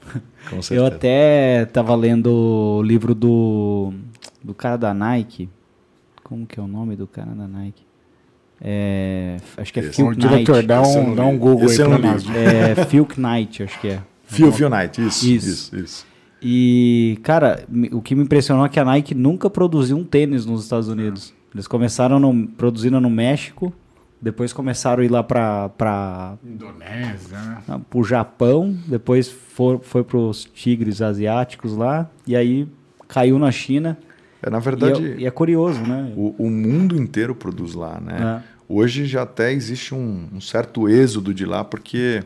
[SPEAKER 1] Com certeza. Eu até tava lendo o livro do do cara da Nike. Como que é o nome do cara da Nike? É, acho que é Phil Knight.
[SPEAKER 2] Diretor, dá um, dá um Google esse aí pra nós.
[SPEAKER 1] É Phil Knight, acho que é.
[SPEAKER 3] Phil, Phil Knight, isso, isso. Isso, isso.
[SPEAKER 1] E, cara, o que me impressionou é que a Nike nunca produziu um tênis nos Estados Unidos. Eles começaram no, produzindo no México, depois começaram a ir lá para pra
[SPEAKER 2] Indonésia, né?
[SPEAKER 1] Pro Japão, depois for, foi pros tigres asiáticos lá, e aí caiu na China.
[SPEAKER 3] É, na verdade.
[SPEAKER 1] E é, e é curioso, né?
[SPEAKER 3] O, o, mundo inteiro produz lá, né? É. Hoje já até existe um, um, certo êxodo de lá, porque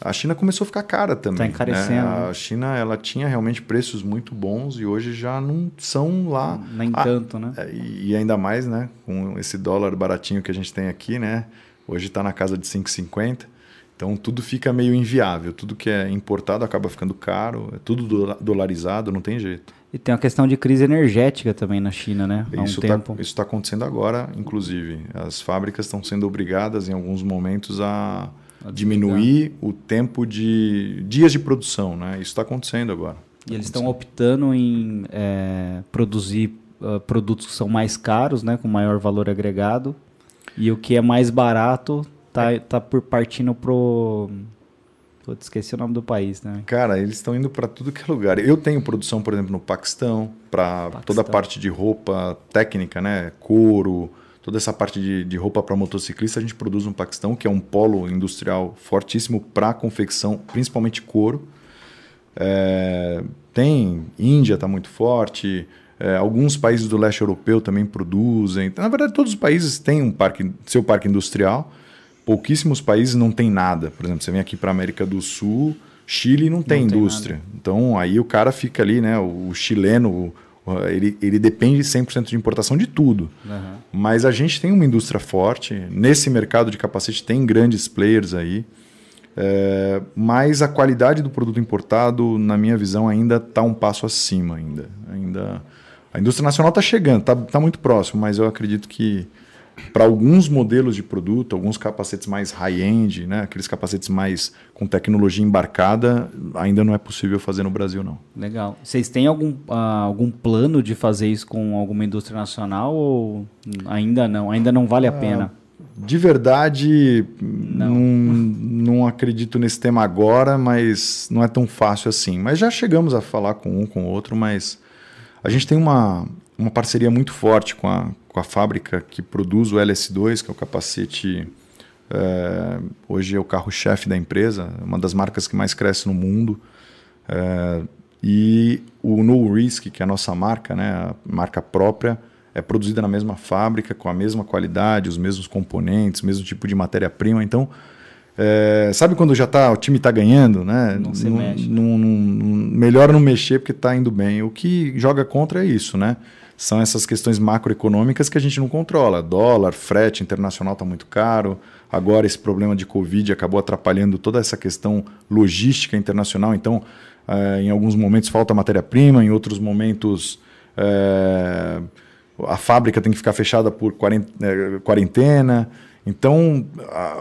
[SPEAKER 3] a China começou a ficar cara também.
[SPEAKER 1] Está encarecendo.
[SPEAKER 3] Né? A China ela tinha realmente preços muito bons e hoje já não são lá.
[SPEAKER 1] Nem ah, tanto, né?
[SPEAKER 3] É, e ainda mais, né? Com esse dólar baratinho que a gente tem aqui, né? Hoje está na casa de 5,50. Então tudo fica meio inviável. Tudo que é importado acaba ficando caro. É tudo dolarizado, não tem jeito.
[SPEAKER 1] E tem uma questão de crise energética também na China, né?
[SPEAKER 3] Há isso está tá acontecendo agora, inclusive. As fábricas estão sendo obrigadas, em alguns momentos, a, a diminuir o tempo de dias de produção, né? Isso está acontecendo agora.
[SPEAKER 1] Tá e eles estão optando em é, produzir uh, produtos que são mais caros, né? Com maior valor agregado. E o que é mais barato tá, é. tá por partindo pro Putz, esqueci o nome do país, né?
[SPEAKER 3] Cara, eles estão indo para tudo que é lugar. Eu tenho produção, por exemplo, no Paquistão, para toda a parte de roupa técnica, né? Couro, toda essa parte de, de roupa para motociclista, a gente produz no Paquistão, que é um polo industrial fortíssimo para confecção, principalmente couro. É, tem Índia está muito forte, é, alguns países do leste europeu também produzem. Na verdade, todos os países têm um parque, seu parque industrial. Pouquíssimos países não tem nada. Por exemplo, você vem aqui para a América do Sul, Chile não tem não indústria. Tem então aí o cara fica ali, né? O, chileno, ele, ele depende 100% de importação de tudo. Uhum. Mas a gente tem uma indústria forte. Nesse mercado de capacete tem grandes players aí. É, mas a qualidade do produto importado, na minha visão, ainda está um passo acima. Ainda, ainda a indústria nacional está chegando, está tá muito próximo, mas eu acredito que para alguns modelos de produto, alguns capacetes mais high-end, né, aqueles capacetes mais com tecnologia embarcada, ainda não é possível fazer no Brasil, não.
[SPEAKER 1] Legal. Vocês têm algum, uh, algum plano de fazer isso com alguma indústria nacional ou ainda não? Ainda não vale a uh, pena?
[SPEAKER 3] De verdade, não. não. Não, acredito nesse tema agora, mas não é tão fácil assim. Mas já chegamos a falar com um, com o outro, mas a gente tem uma, uma parceria muito forte com a, com a fábrica que produz o LS2, que é o capacete. É, hoje é o carro-chefe da empresa, uma das marcas que mais cresce no mundo. É, e o No Risk, que é a nossa marca, né, a marca própria, é produzida na mesma fábrica, com a mesma qualidade, os mesmos componentes, o mesmo tipo de matéria-prima. Então, é, sabe quando já tá, o time está ganhando, né?
[SPEAKER 1] Não se mexe.
[SPEAKER 3] Não, não, melhor não mexer porque está indo bem. O que joga contra é isso, né? São essas questões macroeconômicas que a gente não controla. Dólar, frete internacional está muito caro. Agora esse problema de Covid acabou atrapalhando toda essa questão logística internacional. Então, é, em alguns momentos falta matéria-prima, em outros momentos é, a fábrica tem que ficar fechada por é, quarentena. Então,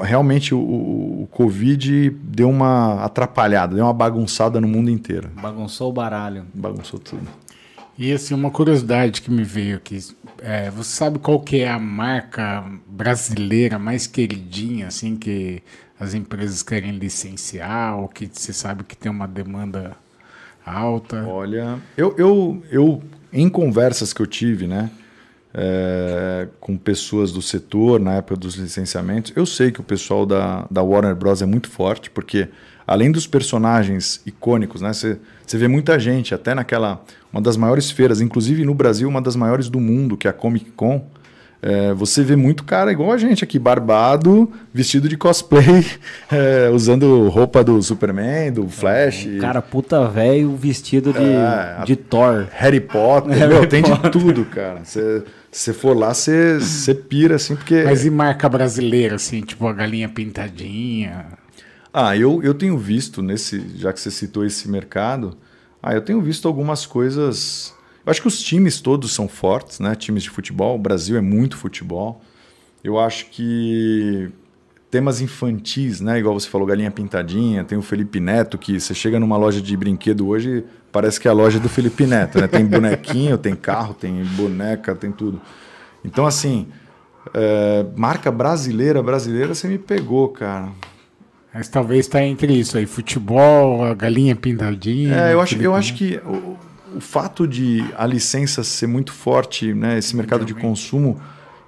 [SPEAKER 3] realmente o, o, Covid deu uma atrapalhada, deu uma bagunçada no mundo inteiro.
[SPEAKER 1] Bagunçou o baralho.
[SPEAKER 3] Bagunçou tudo.
[SPEAKER 2] E assim, uma curiosidade que me veio aqui. É, você sabe qual que é a marca brasileira mais queridinha, assim, que as empresas querem licenciar, ou que você sabe que tem uma demanda alta?
[SPEAKER 3] Olha, eu, eu, eu em conversas que eu tive, né? é, com pessoas do setor na época dos licenciamentos. Eu sei que o pessoal da, da Warner Bros. é muito forte, porque além dos personagens icônicos, né, você vê muita gente, até naquela. Uma das maiores feiras, inclusive no Brasil, uma das maiores do mundo, que é a Comic Con. É, você vê muito cara igual a gente aqui, barbado, vestido de cosplay, (laughs) é, usando roupa do Superman, do Flash.
[SPEAKER 1] Um cara puta velho vestido de, é, de Thor.
[SPEAKER 3] Harry Potter, (laughs) Harry meu, tem de tudo, cara. Você você for lá, você, você pira, assim, porque.
[SPEAKER 2] Mas e marca brasileira, assim, tipo a galinha pintadinha?
[SPEAKER 3] Ah, eu, eu tenho visto nesse. Já que você citou esse mercado, ah, eu tenho visto algumas coisas. Eu acho que os times todos são fortes, né? Times de futebol. O Brasil é muito futebol. Eu acho que temas infantis, né? Igual você falou, Galinha Pintadinha, tem o Felipe Neto, que você chega numa loja de brinquedo hoje, parece que é a loja do Felipe Neto, né? Tem bonequinho, tem carro, tem boneca, tem tudo. Então, assim, é, marca brasileira, brasileira, você me pegou, cara.
[SPEAKER 2] Mas talvez está entre isso aí, futebol, a galinha pintadinha.
[SPEAKER 3] É, eu acho, eu acho que o, o fato de a licença ser muito forte, né? Esse mercado de consumo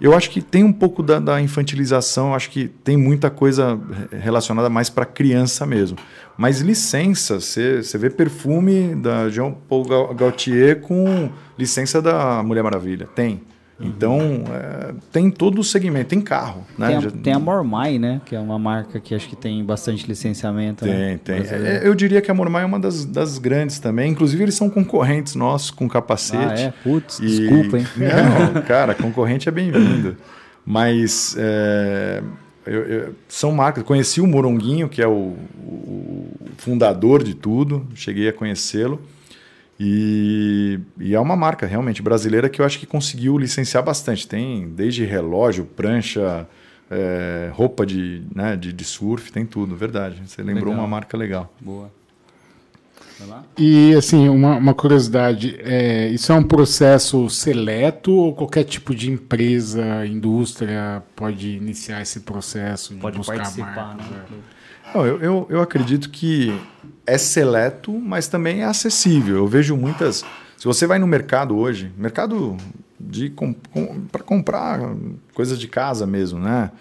[SPEAKER 3] eu acho que tem um pouco da, da infantilização, acho que tem muita coisa relacionada mais para criança mesmo. Mas licença, você vê perfume da Jean Paul Gaultier com licença da Mulher Maravilha. Tem. Então, é, tem todo o segmento, tem carro. Né?
[SPEAKER 1] Tem, a, tem a Mormai, né? Que é uma marca que acho que tem bastante licenciamento.
[SPEAKER 3] Tem,
[SPEAKER 1] né?
[SPEAKER 3] tem. É, eu diria que a Mormai é uma das, das grandes também. Inclusive, eles são concorrentes nossos com capacete. Ah,
[SPEAKER 1] é? Putz, e... desculpa, hein? (laughs)
[SPEAKER 3] Não, cara, concorrente é bem-vindo. Mas é, eu, eu, são marcas. Conheci o Moronguinho, que é o, o fundador de tudo. Cheguei a conhecê-lo. E, e, é uma marca realmente brasileira que eu acho que conseguiu licenciar bastante. Tem desde relógio, prancha, é, roupa de, né, de, de, surf, tem tudo, verdade. Você lembrou legal. uma marca legal.
[SPEAKER 1] Boa. Vai lá.
[SPEAKER 2] E assim, uma, uma curiosidade, é, isso é um processo seleto ou qualquer tipo de empresa, indústria pode iniciar esse processo de
[SPEAKER 1] Pode
[SPEAKER 2] buscar
[SPEAKER 1] participar,
[SPEAKER 2] marcas,
[SPEAKER 1] né?
[SPEAKER 3] Não, eu, eu, eu acredito que é seleto, mas também é acessível. Eu vejo muitas. Se você vai no mercado hoje, mercado de com, para comprar coisas de casa mesmo, né?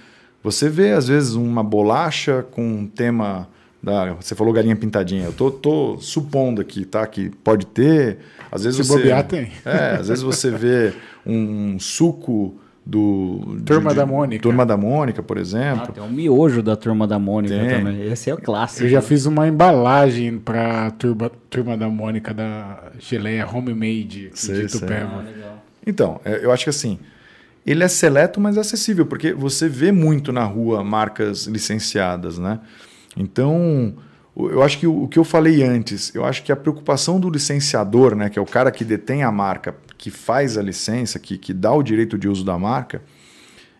[SPEAKER 3] Você vê às vezes uma bolacha com um tema da, você falou galinha pintadinha. Eu tô, tô supondo aqui, tá? Que pode ter. Às vezes
[SPEAKER 2] Se
[SPEAKER 3] você.
[SPEAKER 2] bobear, tem.
[SPEAKER 3] É, às vezes você vê um suco do.
[SPEAKER 2] Turma
[SPEAKER 3] de-
[SPEAKER 2] da Mônica.
[SPEAKER 3] Turma da Mônica, por
[SPEAKER 1] Ah,
[SPEAKER 3] exemplo.
[SPEAKER 1] tem um miojo da turma da Mônica
[SPEAKER 3] Tem.
[SPEAKER 1] também. Esse é o clássico.
[SPEAKER 2] Eu já fiz uma embalagem para turma, turma da Mônica da geleia homemade
[SPEAKER 3] Sei,
[SPEAKER 2] de. Tupéva.
[SPEAKER 1] Ah.
[SPEAKER 3] Então, é, eu acho que assim, ele é seleto, mas é acessível, porque você vê muito na rua marcas licenciadas, né? Então, eu acho que o, o que eu falei antes, eu acho que a preocupação do licenciador, né, que é o cara que detém a marca, que faz a licença, que, que dá o direito de uso da marca,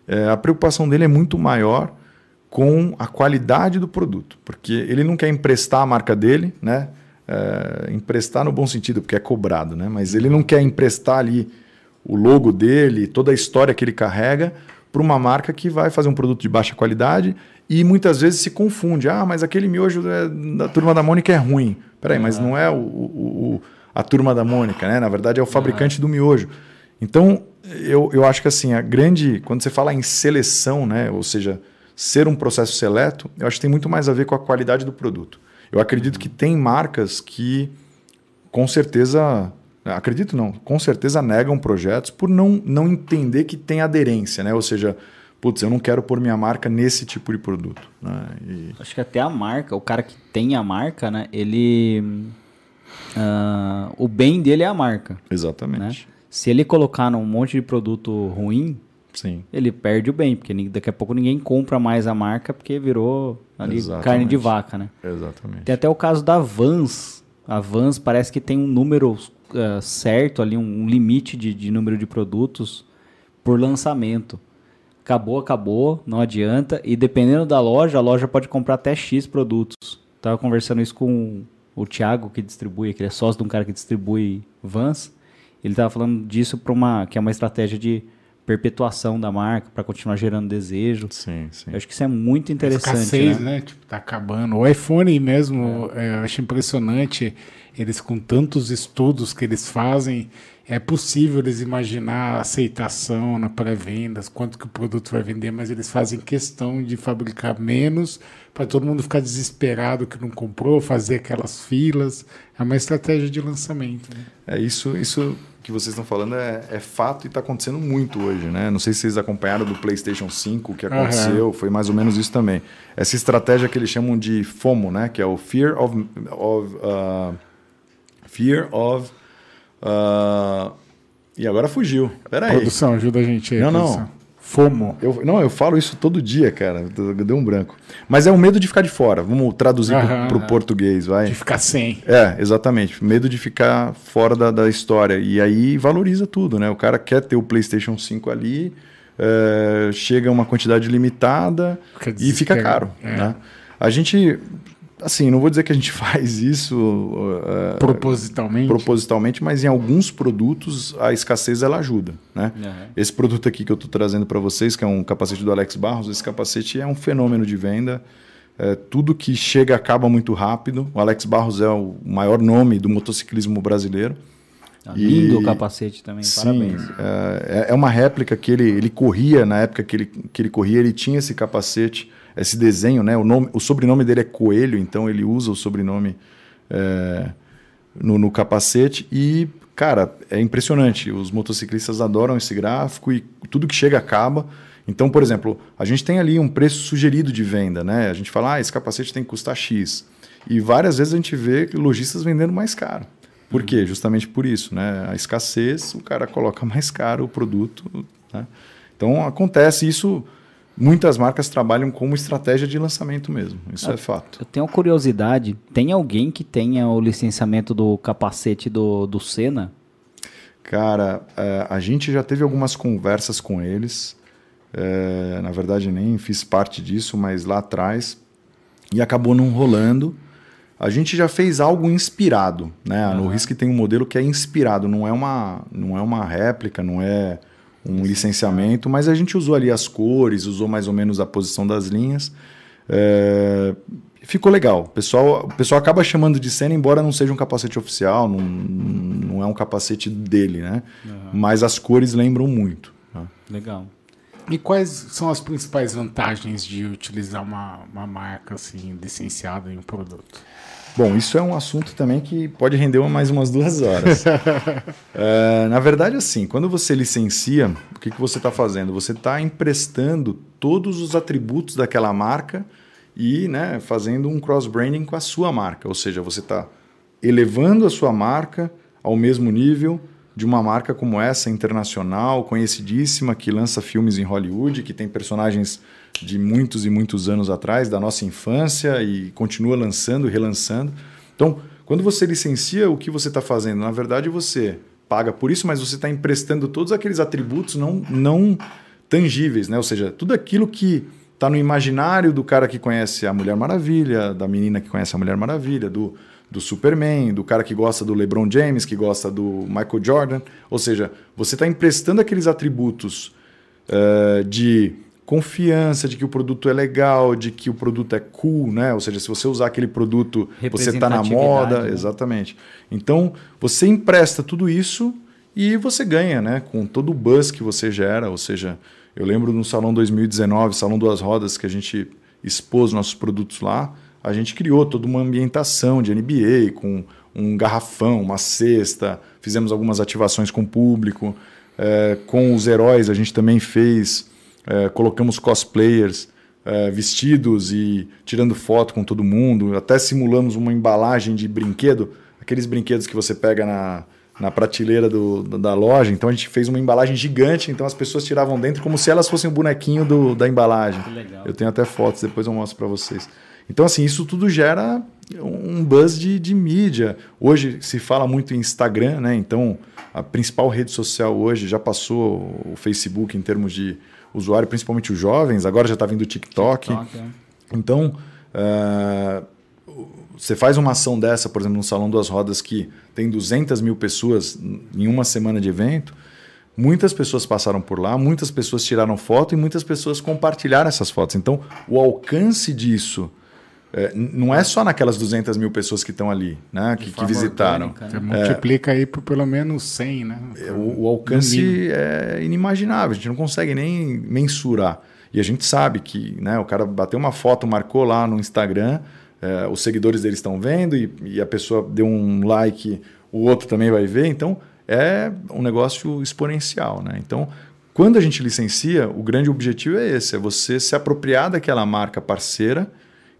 [SPEAKER 3] é, a preocupação dele é muito maior com a qualidade do produto, porque ele não quer emprestar a marca dele, né? É, emprestar no bom sentido, porque é cobrado, né? Mas ele não quer emprestar ali o logo dele, toda a história que ele carrega para uma marca que vai fazer um produto de baixa qualidade e muitas vezes se confunde. Ah, mas aquele miojo é- da turma da Mônica é ruim. Peraí, mas não é o, o- o- a turma da Mônica, né? Na verdade é o fabricante do miojo. Então, eu, eu acho que assim, a grande. Quando você fala em seleção, né? Ou seja, ser um processo seleto, eu acho que tem muito mais a ver com a qualidade do produto. Eu acredito que tem marcas que com certeza. Acredito não, com certeza negam projetos por não, não entender que tem aderência, né? Ou seja, putz, eu não quero pôr minha marca nesse tipo de produto. Né? E-
[SPEAKER 1] Acho que até a marca, o cara que tem a marca, né? Ele. Ah, o bem dele é a marca. Né?
[SPEAKER 3] exatamente.
[SPEAKER 1] Se ele colocar num monte de produto ruim,
[SPEAKER 3] Sim.
[SPEAKER 1] ele perde o bem, porque daqui a pouco ninguém compra mais a marca porque virou ali
[SPEAKER 3] Exatamente.
[SPEAKER 1] carne de vaca, né?
[SPEAKER 3] Exatamente.
[SPEAKER 1] Tem até o caso da Vans. A Vans parece que tem um número ah, certo ali, um, um limite de, de número de produtos por lançamento. Acabou, acabou, não adianta. E dependendo da loja, a loja pode comprar até X produtos. Tava conversando isso com o Thiago, que distribui, que ele é sócio de um cara que distribui Vans. Ele tava falando disso para uma que é uma estratégia de perpetuação da marca para continuar gerando desejo.
[SPEAKER 3] Sim, sim.
[SPEAKER 1] Eu acho que isso é muito interessante,
[SPEAKER 2] Escassez,
[SPEAKER 1] né?
[SPEAKER 2] né? Tipo, tá acabando. O iPhone mesmo, é, eu acho impressionante. Eles com tantos estudos que eles fazem, é possível eles imaginar a aceitação na pré-vendas, quanto que o produto vai vender, mas eles fazem questão de fabricar menos para todo mundo ficar desesperado que não comprou, fazer aquelas filas. É uma estratégia de lançamento. Né?
[SPEAKER 3] É isso, isso que vocês estão falando é, é fato e está acontecendo muito hoje, né? Não sei se vocês acompanharam do PlayStation 5 o que aconteceu, foi mais ou menos isso também. Essa estratégia que eles chamam de FOMO, né? Que é o Fear of, of uh, Fear of uh, e agora fugiu. Peraí.
[SPEAKER 2] Produção, ajuda a gente aí.
[SPEAKER 3] Não, não.
[SPEAKER 2] produção. FOMO.
[SPEAKER 3] Eu, não, eu falo isso todo dia, cara. Deu um branco. Mas é o medo de ficar de fora. Vamos traduzir para o português, vai.
[SPEAKER 2] De ficar sem.
[SPEAKER 3] É, exatamente. Medo de ficar fora da, da história. E aí valoriza tudo, né? O cara quer ter o PlayStation 5 ali, é, chega uma quantidade limitada e fica caro.
[SPEAKER 2] É.
[SPEAKER 3] Né? A gente, assim, não vou dizer que a gente (laughs) faz isso é,
[SPEAKER 2] Propositalmente.
[SPEAKER 3] propositalmente, mas em alguns produtos a escassez ela ajuda, né?
[SPEAKER 1] Uhum.
[SPEAKER 3] Esse produto aqui que eu estou trazendo para vocês, que é um capacete do Alex Barros, esse capacete é um fenômeno de venda. É, tudo que chega acaba muito rápido. O Alex Barros é o maior nome do motociclismo brasileiro.
[SPEAKER 1] Tá
[SPEAKER 3] E-
[SPEAKER 1] Lindo o capacete também,
[SPEAKER 3] Sim,
[SPEAKER 1] parabéns.
[SPEAKER 3] é, é uma réplica que ele, ele corria, na época que ele, que ele corria, ele tinha esse capacete, esse desenho, né? O, nome, o sobrenome dele é Coelho, então ele usa o sobrenome é, no, no capacete. E, cara, é impressionante. Os motociclistas adoram esse gráfico e tudo que chega acaba. Então, por exemplo, a gente tem ali um preço sugerido de venda, né? A gente fala, ah, esse capacete tem que custar X. E várias vezes a gente vê lojistas vendendo mais caro. Por quê? Justamente por isso, né? A escassez, o cara coloca mais caro o produto. Né? Então acontece isso. Muitas marcas trabalham como estratégia de lançamento mesmo. Isso é fato.
[SPEAKER 1] Eu tenho uma curiosidade, tem alguém que tenha o licenciamento do capacete do, do Senna?
[SPEAKER 3] Cara, é, a gente já teve algumas conversas com eles. É, na verdade, nem fiz parte disso, mas lá atrás. E acabou não rolando. a gente já fez algo inspirado, né? No Risk tem um modelo que é inspirado, não é uma, não é uma réplica, não é um licenciamento, mas a gente usou ali as cores, usou mais ou menos a posição das linhas. É, ficou legal. O pessoal, o pessoal acaba chamando de cena, embora não seja um capacete oficial, não, não é um capacete dele, né? Uhum. Mas as cores lembram muito. Né?
[SPEAKER 1] Legal.
[SPEAKER 2] E quais são as principais vantagens de utilizar uma, uma marca assim licenciada em um produto?
[SPEAKER 3] Bom, isso é um assunto também que pode render mais umas duas horas. é, (laughs) na verdade, assim, quando você licencia, o que, que você está fazendo? Você está emprestando todos os atributos daquela marca e né, fazendo um cross-branding com a sua marca. Ou seja, você está elevando a sua marca ao mesmo nível de uma marca como essa, internacional, conhecidíssima, que lança filmes em Hollywood, que tem personagens de muitos e muitos anos atrás, da nossa infância, e continua lançando e relançando. Então, quando você licencia, o que você está fazendo? Na verdade, você paga por isso, mas você está emprestando todos aqueles atributos não, não tangíveis, né? ou seja, tudo aquilo que está no imaginário do cara que conhece a Mulher Maravilha, da menina que conhece a Mulher Maravilha, do, do Superman, do cara que gosta do LeBron James, que gosta do Michael Jordan. Ou seja, você está emprestando aqueles atributos uh, de confiança de que o produto é legal, de que o produto é cool, né? Ou seja, se você usar aquele produto, você está na moda, né? exatamente. Então, você empresta tudo isso e você ganha, né? Com todo o buzz que você gera. Ou seja, eu lembro no Salão 2019, Salão Duas Rodas, que a gente expôs nossos produtos lá, a gente criou toda uma ambientação de NBA com um garrafão, uma cesta, fizemos algumas ativações com o público. É, com os heróis, a gente também fez é, colocamos cosplayers é, vestidos e tirando foto com todo mundo, até simulamos uma embalagem de brinquedo, aqueles brinquedos que você pega na, na prateleira do, da loja. Então a gente fez uma embalagem gigante, então as pessoas tiravam dentro como se elas fossem um bonequinho do, da embalagem. Eu tenho até fotos, depois eu mostro para vocês. Então, assim, isso tudo gera um buzz de, de mídia. Hoje se fala muito em Instagram, né? Então, a principal rede social hoje já passou o Facebook em termos de usuário, principalmente os jovens, agora já está vindo o TikTok. TikTok é. Então, uh, você faz uma ação dessa, por exemplo, no Salão Duas Rodas, que tem 200 mil pessoas em uma semana de evento, muitas pessoas passaram por lá, muitas pessoas tiraram foto e muitas pessoas compartilharam essas fotos. Então, o alcance disso é, não é só naquelas 200 mil pessoas que estão ali, né, que, que visitaram.
[SPEAKER 2] Orgânica, né? Você multiplica aí por pelo menos 100, né?
[SPEAKER 3] É, o, o alcance é inimaginável, a gente não consegue nem mensurar. E a gente sabe que né, o cara bateu uma foto, marcou lá no Instagram, é, os seguidores dele estão vendo e, e, a pessoa deu um like, o outro também vai ver. Então, é um negócio exponencial. Né? Então, quando a gente licencia, o grande objetivo é esse: é você se apropriar daquela marca parceira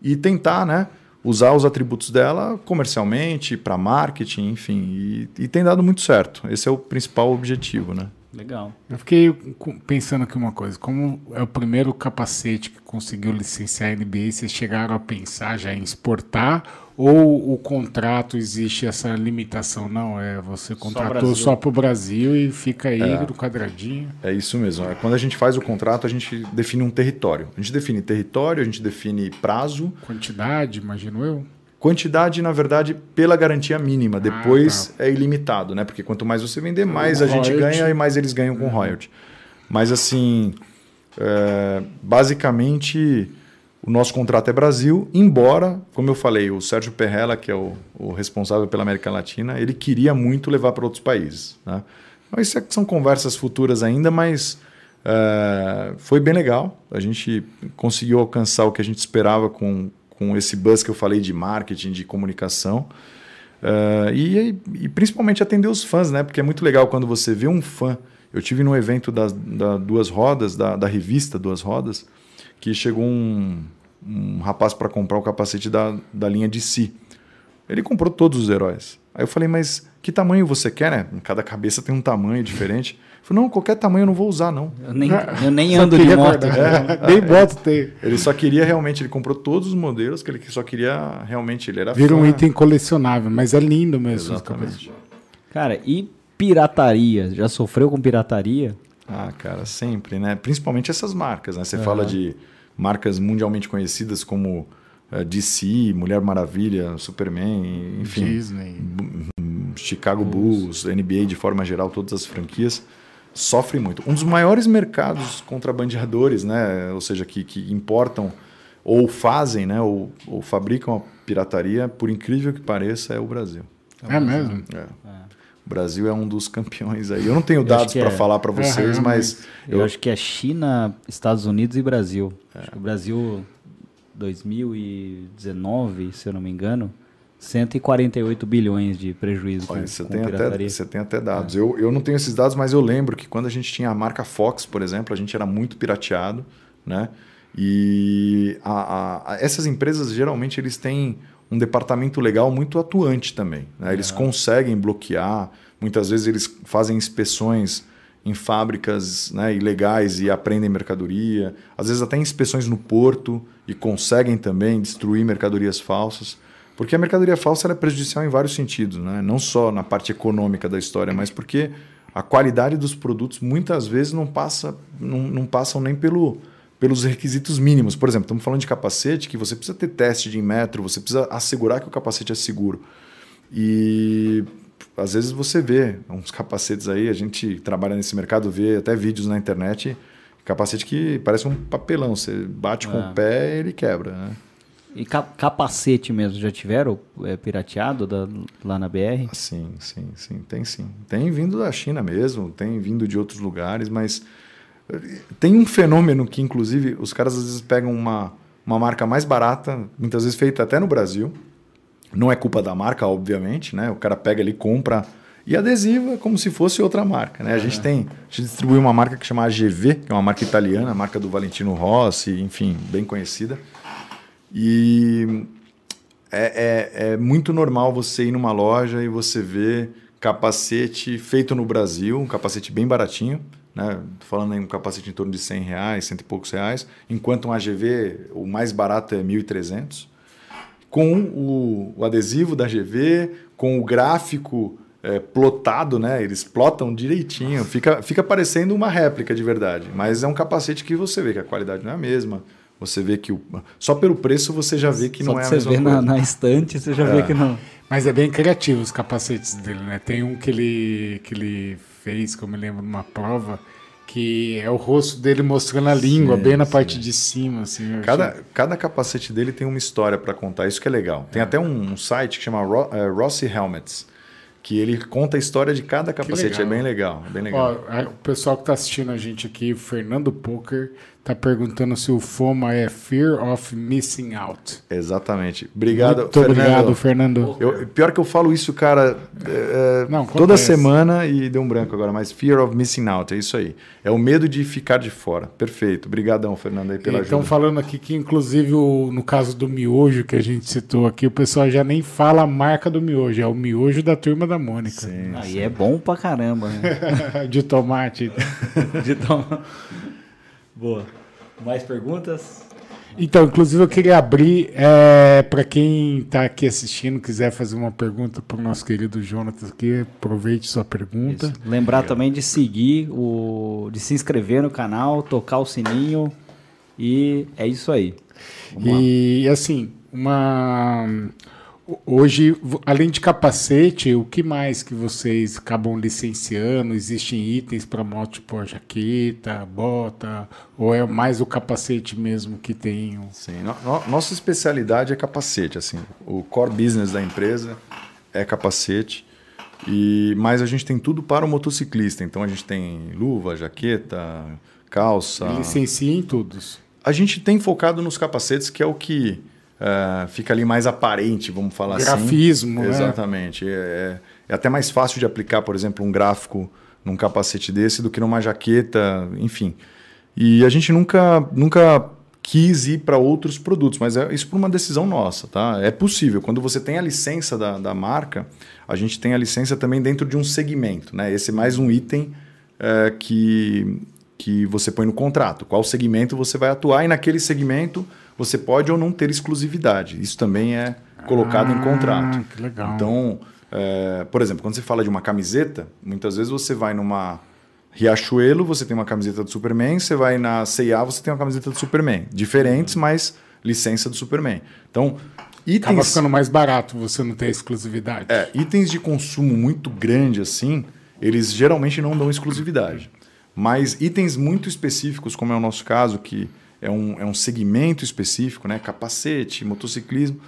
[SPEAKER 3] e tentar, né? Usar os atributos dela comercialmente, para marketing, enfim. E, e tem dado muito certo. Esse é o principal objetivo, né?
[SPEAKER 1] Legal.
[SPEAKER 2] Eu fiquei pensando aqui uma coisa, como é o primeiro capacete que conseguiu licenciar a NBA, vocês chegaram a pensar já em exportar ou o contrato existe essa limitação? Não, é você contratou só para o Brasil e fica aí é, no quadradinho.
[SPEAKER 3] É isso mesmo. É, quando a gente faz o contrato, a gente define um território. A gente define território, a gente define prazo.
[SPEAKER 2] Quantidade, imagino eu.
[SPEAKER 3] Quantidade, na verdade, pela garantia mínima. Ah, Depois tá. é ilimitado, né? Porque quanto mais você vender, mais a gente ganha e mais eles ganham com uhum. royalty. Mas assim, é, basicamente, o nosso contrato é Brasil, embora, como eu falei, o Sérgio Perrella, que é o, o responsável pela América Latina, ele queria muito levar para outros países. Né? Mas isso é são conversas futuras ainda, mas é, foi bem legal. A gente conseguiu alcançar o que a gente esperava com, com esse buzz que eu falei de marketing, de comunicação. Uh, e, e, principalmente atender os fãs, né? Porque é muito legal quando você vê um fã. Eu tive no evento das da Duas Rodas, da, da revista Duas Rodas, que chegou um, um rapaz para comprar o capacete da, da linha de si. Ele comprou todos os heróis. Aí eu falei, mas que tamanho você quer, né? Cada cabeça tem um tamanho diferente. Falou, não, qualquer tamanho eu não vou usar, não.
[SPEAKER 1] Eu nem, eu nem (laughs) ando de moto.
[SPEAKER 2] É, (laughs) nem moto tem.
[SPEAKER 3] Ele só queria realmente, ele comprou todos os modelos, que ele só queria realmente, ele era
[SPEAKER 2] Vira fã. um item colecionável, mas é lindo mesmo.
[SPEAKER 3] Exatamente.
[SPEAKER 1] Cara, e pirataria? Já sofreu com pirataria?
[SPEAKER 3] Ah, cara, sempre, né? Principalmente essas marcas, né? Você uhum. fala de marcas mundialmente conhecidas como eh, DC, Mulher Maravilha, Superman, enfim.
[SPEAKER 2] Disney.
[SPEAKER 3] Chicago Bulls, NBA de forma geral, todas as franquias, sofrem muito. Um dos maiores mercados contrabandeadores, né? ou seja, que, que importam ou fazem, né? ou, ou fabricam a pirataria, por incrível que pareça, é o Brasil.
[SPEAKER 2] É mesmo?
[SPEAKER 3] É. O Brasil é um dos campeões aí. Eu não tenho dados para
[SPEAKER 1] é.
[SPEAKER 3] falar para vocês, mas
[SPEAKER 1] Eu,
[SPEAKER 3] eu,
[SPEAKER 1] acho que é China, Estados Unidos e Brasil. Acho que o Brasil, 2019, se eu não me engano, 148 bilhões de prejuízo
[SPEAKER 3] Olha,
[SPEAKER 1] com,
[SPEAKER 3] você,
[SPEAKER 1] com
[SPEAKER 3] tem até, você tem até dados. Eu, eu não tenho esses dados, mas eu lembro que quando a gente tinha a marca Fox, por exemplo, a gente era muito pirateado, né? E a- a- essas empresas geralmente eles têm um departamento legal muito atuante também. né? Eles conseguem bloquear, muitas vezes eles fazem inspeções em fábricas né, ilegais e apreendem mercadoria, às vezes até inspeções no porto e conseguem também destruir mercadorias falsas. Porque a mercadoria falsa é prejudicial em vários sentidos, né? não só na parte econômica da história, mas porque a qualidade dos produtos muitas vezes não, passa, não, não passam nem pelo, pelos requisitos mínimos. Por exemplo, estamos falando de capacete, que você precisa ter teste de metro, você precisa assegurar que o capacete é seguro. E às vezes você vê uns capacetes aí, a gente trabalha nesse mercado, vê até vídeos na internet, capacete que parece um papelão, você bate com
[SPEAKER 1] É.
[SPEAKER 3] o pé ele quebra, né?
[SPEAKER 1] E ca- capacete mesmo, já tiveram é, pirateado da- lá na BR?
[SPEAKER 3] Sim, sim, sim, tem sim. Tem vindo da China mesmo, tem vindo de outros lugares, mas eh, tem um fenômeno que, inclusive, os caras às vezes pegam uma, uma marca mais barata, muitas vezes feita até no Brasil. Não é culpa da marca, obviamente, né? O cara pega ali, compra e adesiva como se fosse outra marca, né? A gente tem, a gente distribui uma marca que chama AGV, que é uma marca italiana, a marca do Valentino Rossi, enfim, bem conhecida. E é, é, é muito normal você ir numa loja e você ver capacete feito no Brasil, um capacete bem baratinho, né? Tô falando em um capacete em torno de 100 reais, cento e poucos reais, enquanto um AGV, o mais barato é 1.300, com o, o adesivo da AGV, com o gráfico é, plotado, né? Eles plotam direitinho, fica, fica parecendo uma réplica de verdade, mas é um capacete que você vê que a qualidade não é a mesma, você vê que o, só pelo preço você já vê que
[SPEAKER 1] Só
[SPEAKER 3] não
[SPEAKER 1] que
[SPEAKER 3] é a
[SPEAKER 1] você
[SPEAKER 3] mesma
[SPEAKER 1] vê
[SPEAKER 3] coisa.
[SPEAKER 1] na, na estante, você já vê que não.
[SPEAKER 2] Mas é bem criativo os capacetes dele, né? Tem um que ele, que ele fez, que eu me lembro, numa prova, que é o rosto dele mostrando a língua,
[SPEAKER 3] Sim,
[SPEAKER 2] bem na
[SPEAKER 3] sim.
[SPEAKER 2] parte de cima, assim.
[SPEAKER 3] Cada,
[SPEAKER 2] achei-
[SPEAKER 3] cada capacete dele tem uma história para contar, isso que é legal. Tem até um, um site que chama Ro, eh, Rossi Helmets, que ele conta a história de cada capacete. É bem legal, é bem legal.
[SPEAKER 2] Ó, o pessoal que tá assistindo a gente aqui, o Fernando Poker, tá perguntando se o FOMA é Fear of Missing Out.
[SPEAKER 3] Exatamente. Obrigado,
[SPEAKER 2] Muito obrigado,
[SPEAKER 3] Fernando.
[SPEAKER 2] Fernando.
[SPEAKER 3] Eu, pior que eu falo isso, cara, é,
[SPEAKER 2] Não,
[SPEAKER 3] toda
[SPEAKER 2] acontece.
[SPEAKER 3] semana e deu um branco agora, mas fear of missing out, é isso aí. É o medo de ficar de fora. Perfeito. Obrigadão, Fernando, aí pela
[SPEAKER 2] Estão
[SPEAKER 3] ajuda.
[SPEAKER 2] falando aqui que, inclusive, o- no caso do miojo que a gente citou aqui, o pessoal já nem fala a marca do miojo, é o miojo da turma da Mônica.
[SPEAKER 3] Sim.
[SPEAKER 1] Aí é bom pra caramba, né? (laughs)
[SPEAKER 2] De tomate. (laughs)
[SPEAKER 1] De tomar. Boa. Mais perguntas?
[SPEAKER 2] Então, inclusive, eu queria abrir é, para quem está aqui assistindo, quiser fazer uma pergunta para o nosso querido Jonatas aqui, aproveite sua pergunta.
[SPEAKER 1] Isso. Lembrar também de seguir, o, de se inscrever no canal, tocar o sininho e é isso aí. Vamos lá.
[SPEAKER 2] E assim, uma hoje, além de capacete, o que mais que vocês acabam licenciando? Existem itens para moto, tipo a jaqueta, bota, ou é mais o capacete mesmo que tem?
[SPEAKER 3] Sim, no- no- nossa especialidade é capacete, assim. O core business da empresa é capacete. E mas a gente tem tudo para o motociclista. Então a gente tem luva, jaqueta, calça.
[SPEAKER 2] Licencia em todos.
[SPEAKER 3] A gente tem focado nos capacetes, que é o que eh, fica ali mais aparente, vamos falar assim.
[SPEAKER 2] Grafismo, né?
[SPEAKER 3] Exatamente. É, é- é até mais fácil de aplicar, por exemplo, um gráfico num capacete desse do que numa jaqueta, enfim. E a gente nunca, nunca quis ir para outros produtos, mas é isso por uma decisão nossa, tá? É possível. Quando você tem a licença da, da marca, a gente tem a licença também dentro de um segmento, né? Esse é mais um item eh, que, que você põe no contrato. Qual segmento você vai atuar e naquele segmento você pode ou não ter exclusividade. Isso também é colocado em
[SPEAKER 2] Ah,
[SPEAKER 3] contrato.
[SPEAKER 2] que legal.
[SPEAKER 3] Então, é, por exemplo, quando você fala de uma camiseta, muitas vezes você vai numa Riachuelo, você tem uma camiseta do Superman, você vai na C&A, você tem uma camiseta do Superman. Diferentes, mas licença do Superman. Então,
[SPEAKER 2] Acaba
[SPEAKER 3] itens,
[SPEAKER 2] ficando mais barato você não ter exclusividade.
[SPEAKER 3] é, itens de consumo muito grande assim, eles geralmente não dão exclusividade. Mas itens muito específicos, como é o nosso caso, que é um, é um segmento específico, né? capacete, motociclismo,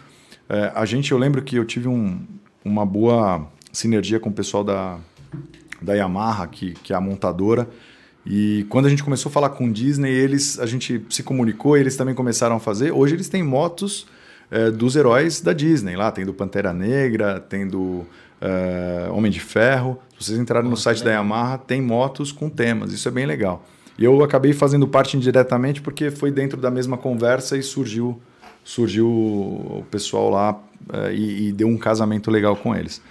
[SPEAKER 3] é, a gente, eu lembro que eu tive um, uma boa sinergia com o pessoal da, da Yamaha, que, que é a montadora, e quando a gente começou a falar com Disney, eles, a gente se comunicou, eles também começaram a fazer. Hoje eles têm motos é, dos heróis da Disney. Lá tem do Pantera Negra, tem do é, Homem de Ferro. Se vocês entrarem no site da Yamaha, tem motos com temas. Isso é bem legal. E eu acabei fazendo parte indiretamente porque foi dentro da mesma conversa e surgiu, surgiu o pessoal lá é, e, e deu um casamento legal com eles.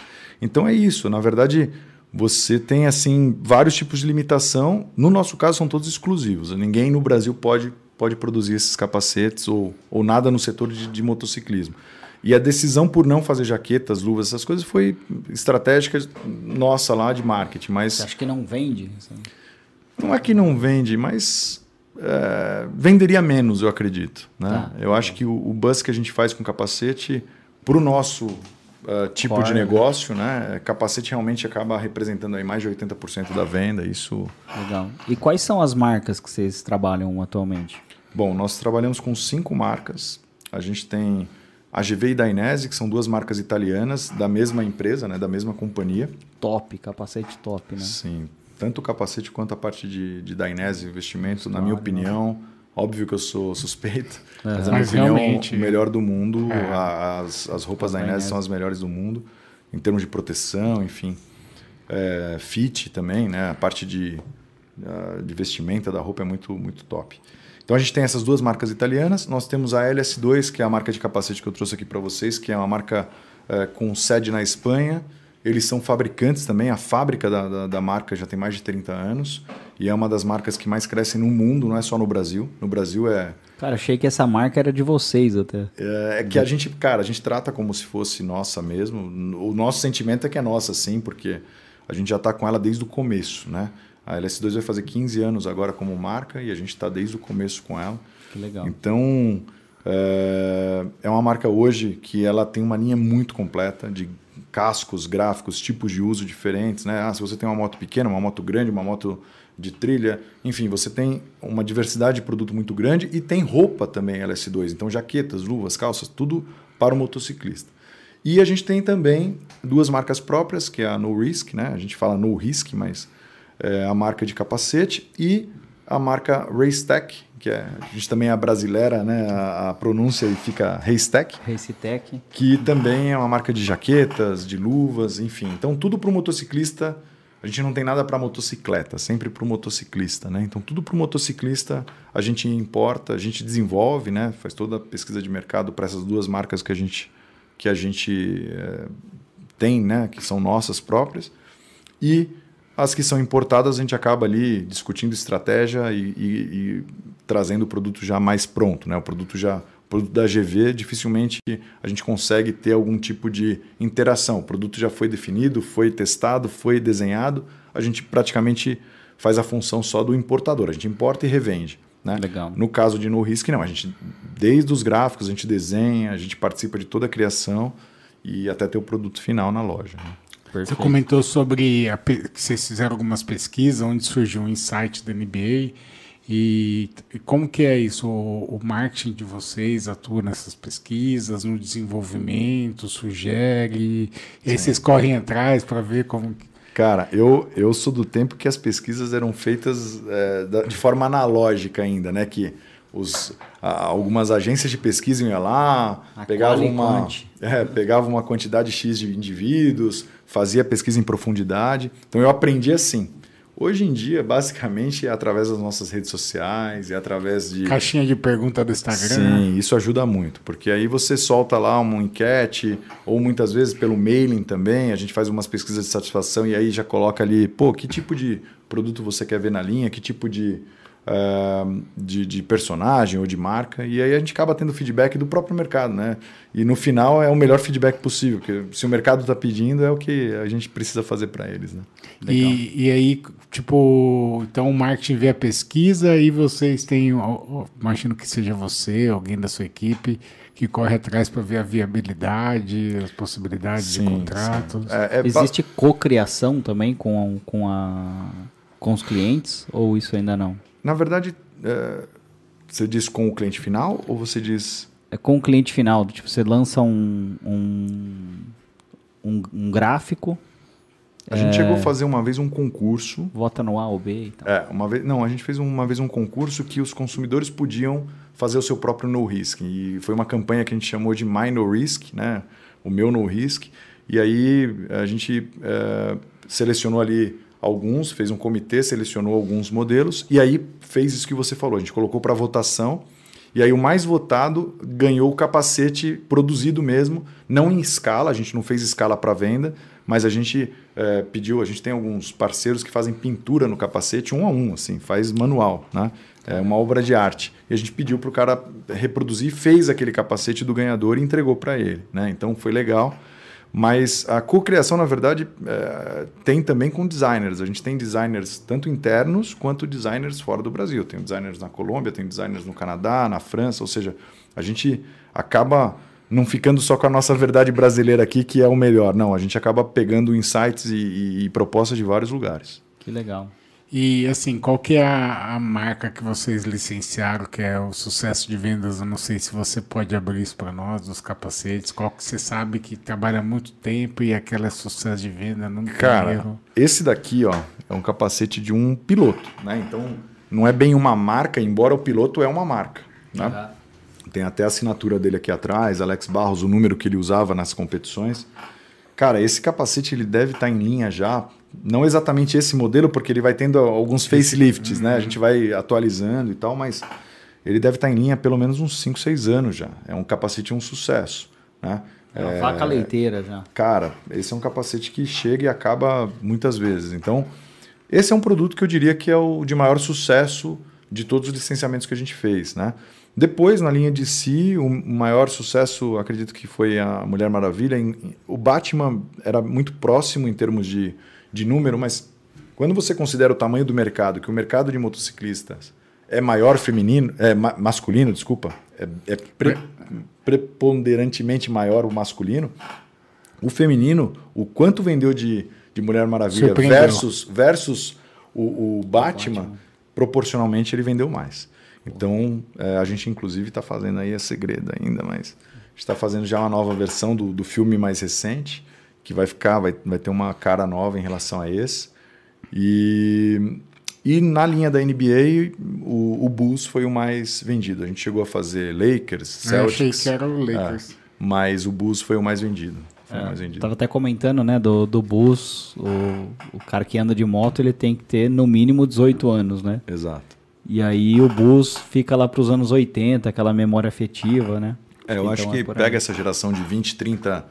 [SPEAKER 3] Então é isso. Na verdade, você tem assim vários tipos de limitação. No nosso caso, são todos exclusivos. Ninguém no Brasil pode, pode produzir esses capacetes ou, ou nada no setor de, de motociclismo. E a decisão por não fazer jaquetas, luvas, essas coisas foi estratégica nossa lá de marketing. Mas
[SPEAKER 1] Você acha que não vende?
[SPEAKER 3] Não é que não vende, mas é, venderia menos, eu acredito. Né?
[SPEAKER 1] Tá.
[SPEAKER 3] Eu acho que o, o buzz que a gente faz com capacete, para o nosso uh, tipo
[SPEAKER 1] Core,
[SPEAKER 3] de
[SPEAKER 1] né?
[SPEAKER 3] negócio, né? capacete realmente acaba representando aí mais de 80% da venda. Isso.
[SPEAKER 1] Legal. E quais são as marcas que vocês trabalham atualmente?
[SPEAKER 3] Bom, nós trabalhamos com cinco marcas. A gente tem a GV e Dainese, que são duas marcas italianas da mesma empresa, né? da mesma companhia.
[SPEAKER 1] Top, capacete top, né?
[SPEAKER 3] Sim, tanto o capacete quanto a parte de, de Dainese investimento, na minha opinião, óbvio que eu sou suspeito, (laughs) mas na minha
[SPEAKER 2] Mas
[SPEAKER 3] opinião,
[SPEAKER 2] realmente-
[SPEAKER 3] o melhor do mundo,
[SPEAKER 2] É.
[SPEAKER 3] as, as roupas
[SPEAKER 1] As
[SPEAKER 3] Dainese
[SPEAKER 1] Dainese.
[SPEAKER 3] são as melhores do mundo, em termos de proteção, enfim. É, fit também, né? A parte de, ah, de vestimenta da roupa é muito, muito top. Então a gente tem essas duas marcas italianas. Nós temos a LS2, que é a marca de capacete que eu trouxe aqui para vocês, que é uma marca eh, com sede na Espanha. Eles são fabricantes também, a fábrica da, da, da marca já tem mais de 30 anos e é uma das marcas que mais crescem no mundo, não é só no Brasil. No Brasil é,
[SPEAKER 1] Cara, achei que essa marca era de vocês até.
[SPEAKER 3] é, é que a gente, cara, a gente trata como se fosse nossa mesmo. O nosso sentimento é que é nossa, sim, porque a gente já está com ela desde o começo, né? A LS2 vai fazer 15 anos agora como marca e a gente está desde o começo com ela.
[SPEAKER 1] Que legal.
[SPEAKER 3] Então, é, é uma marca hoje que ela tem uma linha muito completa de cascos, gráficos, tipos de uso diferentes. Né? Ah, se você tem uma moto pequena, uma moto grande, uma moto de trilha, enfim, você tem uma diversidade de produto muito grande e tem roupa também LS2. Então, jaquetas, luvas, calças, tudo para o motociclista. E a gente tem também duas marcas próprias, que é a No Risk, né? a gente fala No Risk, mas é a marca de capacete, e a marca Racetech, que é, a gente também é brasileira, né? a, a pronúncia e fica Racetech,
[SPEAKER 1] Racetech.
[SPEAKER 3] que também é uma marca de jaquetas, de luvas, enfim. Então, tudo para o motociclista. A gente não tem nada para motocicleta, sempre para o motociclista, né? Então, tudo para o motociclista a gente importa, a gente desenvolve, né? Faz toda a pesquisa de mercado para essas duas marcas que a gente, que a gente eh, tem, né? Que são nossas próprias. E as que são importadas, a gente acaba ali discutindo estratégia e, e- e trazendo o produto já mais pronto, né? O produto já produto da GV dificilmente a gente consegue ter algum tipo de interação. O produto já foi definido, foi testado, foi desenhado, a gente praticamente faz a função só do importador. A gente importa e revende. Né?
[SPEAKER 1] Legal.
[SPEAKER 3] No caso de No Risk, não. A gente, desde os gráficos, a gente desenha, a gente participa de toda a criação e até ter o produto final na loja. né?
[SPEAKER 2] Você
[SPEAKER 1] Perfeito.
[SPEAKER 2] comentou sobre a que vocês fizeram algumas pesquisas, onde surgiu um insight da NBA. E, e como que é isso? O, o marketing de vocês atua nessas pesquisas, no desenvolvimento, sugere? E aí vocês correm atrás para ver como.
[SPEAKER 3] Cara, eu, eu sou do tempo que as pesquisas eram feitas é, da- de forma analógica ainda, né? Que os, algumas agências de pesquisa iam lá,
[SPEAKER 1] A
[SPEAKER 3] pegavam
[SPEAKER 1] Quali
[SPEAKER 3] uma, é, pegavam uma quantidade X de indivíduos, fazia pesquisa em profundidade. Então eu aprendi assim. Hoje em dia, basicamente, é através das nossas redes sociais e através de.
[SPEAKER 2] Caixinha de pergunta do Instagram.
[SPEAKER 3] Sim, isso ajuda muito, porque aí você solta lá uma enquete, ou muitas vezes pelo mailing também, a gente faz umas pesquisas de satisfação e aí já coloca ali, pô, que tipo de produto você quer ver na linha, que tipo de uh, de, de, personagem ou de marca, e aí a gente acaba tendo feedback do próprio mercado, né? E no final é o melhor feedback possível, porque se o mercado está pedindo, é o que a gente precisa fazer para eles, né?
[SPEAKER 2] E, e, aí, tipo, então o marketing vê a pesquisa e vocês têm, imagino que seja você, alguém da sua equipe, que corre atrás para ver a viabilidade, as possibilidades sim, de contratos.
[SPEAKER 1] É, é, Existe cocriação também com, com, a, com os clientes ou isso ainda não?
[SPEAKER 3] Na verdade, é, você diz com o cliente final ou você diz...
[SPEAKER 1] É com o cliente final, tipo, você lança um, um, um, um gráfico
[SPEAKER 3] a gente é... chegou a fazer uma vez um concurso.
[SPEAKER 1] Vota no A ou B e tal.
[SPEAKER 3] É, uma vez. Não, a gente fez uma vez um concurso que os consumidores podiam fazer o seu próprio no risk. E foi uma campanha que a gente chamou de My No Risk, né? O meu no risk. E aí a gente é, selecionou ali alguns, fez um comitê, selecionou alguns modelos e aí fez isso que você falou. A gente colocou para votação e aí o mais votado ganhou o capacete produzido mesmo, não em escala, a gente não fez escala para venda, mas a gente é, pediu, a gente tem alguns parceiros que fazem pintura no capacete um a um, assim, faz manual, né? É uma obra de arte. E a gente pediu para o cara reproduzir, fez aquele capacete do ganhador e entregou para ele. Né? Então foi legal. Mas a cocriação, na verdade, é, tem também com designers. A gente tem designers tanto internos quanto designers fora do Brasil. Tem designers na Colômbia, tem designers no Canadá, na França. Ou seja, a gente acaba não ficando só com a nossa verdade brasileira aqui, que é o melhor. Não, a gente acaba pegando insights e, e, e propostas de vários lugares.
[SPEAKER 1] Que legal.
[SPEAKER 2] E assim, qual que é a, a, marca que vocês licenciaram, que é o sucesso de vendas? Eu não sei se você pode abrir isso para nós, os capacetes. Qual que você sabe que trabalha muito tempo e aquela é sucesso de venda não
[SPEAKER 3] Cara, erro. esse daqui, ó, é um capacete de um piloto, né? Então, não é bem uma marca, embora o piloto é uma marca, né? Uhum. Tem até a assinatura dele aqui atrás, Alex Barros, o número que ele usava nas competições. Cara, esse capacete ele deve estar tá em linha já não exatamente esse modelo, porque ele vai tendo alguns facelifts, né? A gente vai atualizando e tal, mas ele deve estar em linha há pelo menos uns 5, 6 anos já. É um capacete um sucesso, né?
[SPEAKER 1] É uma é, faca leiteira já.
[SPEAKER 3] Cara, esse é um capacete que chega e acaba muitas vezes. Então, esse é um produto que eu diria que é o de maior sucesso de todos os licenciamentos que a gente fez, né? Depois, na linha de si, o maior sucesso, acredito que foi a Mulher Maravilha. O Batman era muito próximo em termos de, de número, mas quando você considera o tamanho do mercado, que o mercado de motociclistas é maior feminino, é ma masculino, desculpa, é, é pre preponderantemente maior o masculino, o feminino, o quanto vendeu de, de Mulher Maravilha versus, versus o, o Batman, Batman, proporcionalmente ele vendeu mais. Então, é, a gente inclusive está fazendo aí, é segredo ainda, mas está fazendo já uma nova versão do, do filme mais recente, que vai ficar, vai, vai ter uma cara nova em relação a esse. E, e na linha da NBA, o, o Bulls foi o mais vendido. A gente chegou a fazer Lakers, Celtics. Eu
[SPEAKER 2] achei que era o Lakers. É,
[SPEAKER 3] mas o Bulls foi o mais vendido.
[SPEAKER 1] É. Tava até comentando, né, do, do Bulls, o, o cara que anda de moto, ele tem que ter no mínimo 18 anos, né?
[SPEAKER 3] Exato.
[SPEAKER 1] E aí o Bulls fica lá para os anos 80, aquela memória afetiva, né?
[SPEAKER 3] É, eu acho que pega essa geração de 20, 30